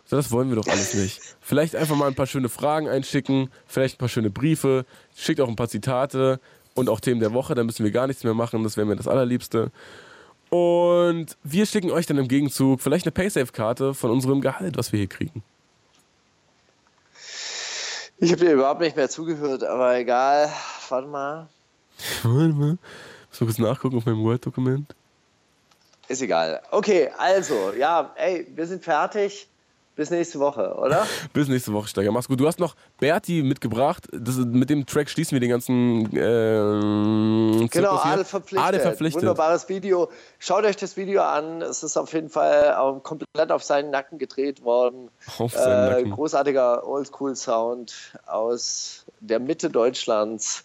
So, das wollen wir doch alles nicht. Vielleicht einfach mal ein paar schöne Fragen einschicken, vielleicht ein paar schöne Briefe, schickt auch ein paar Zitate und auch Themen der Woche, dann müssen wir gar nichts mehr machen, das wäre mir das Allerliebste. Und wir schicken euch dann im Gegenzug vielleicht eine Paysafe-Karte von unserem Gehalt, was wir hier kriegen. Ich habe dir überhaupt nicht mehr zugehört, aber egal. Warte mal. Warte mal. Muss mal kurz nachgucken auf meinem Word-Dokument. Ist egal. Okay, also, ja, ey, wir sind fertig. Bis nächste Woche, oder? Bis nächste Woche, Steiger. Mach's gut. Du hast noch Berti mitgebracht. Das, mit dem Track schließen wir den ganzen. Äh, Genau, alle verpflichtet. Alle verpflichtet. Wunderbares Video. Schaut euch das Video an. Es ist auf jeden Fall auch komplett auf seinen Nacken gedreht worden. Auf seinen Äh, Nacken. großartiger Oldschool-Sound aus der Mitte Deutschlands,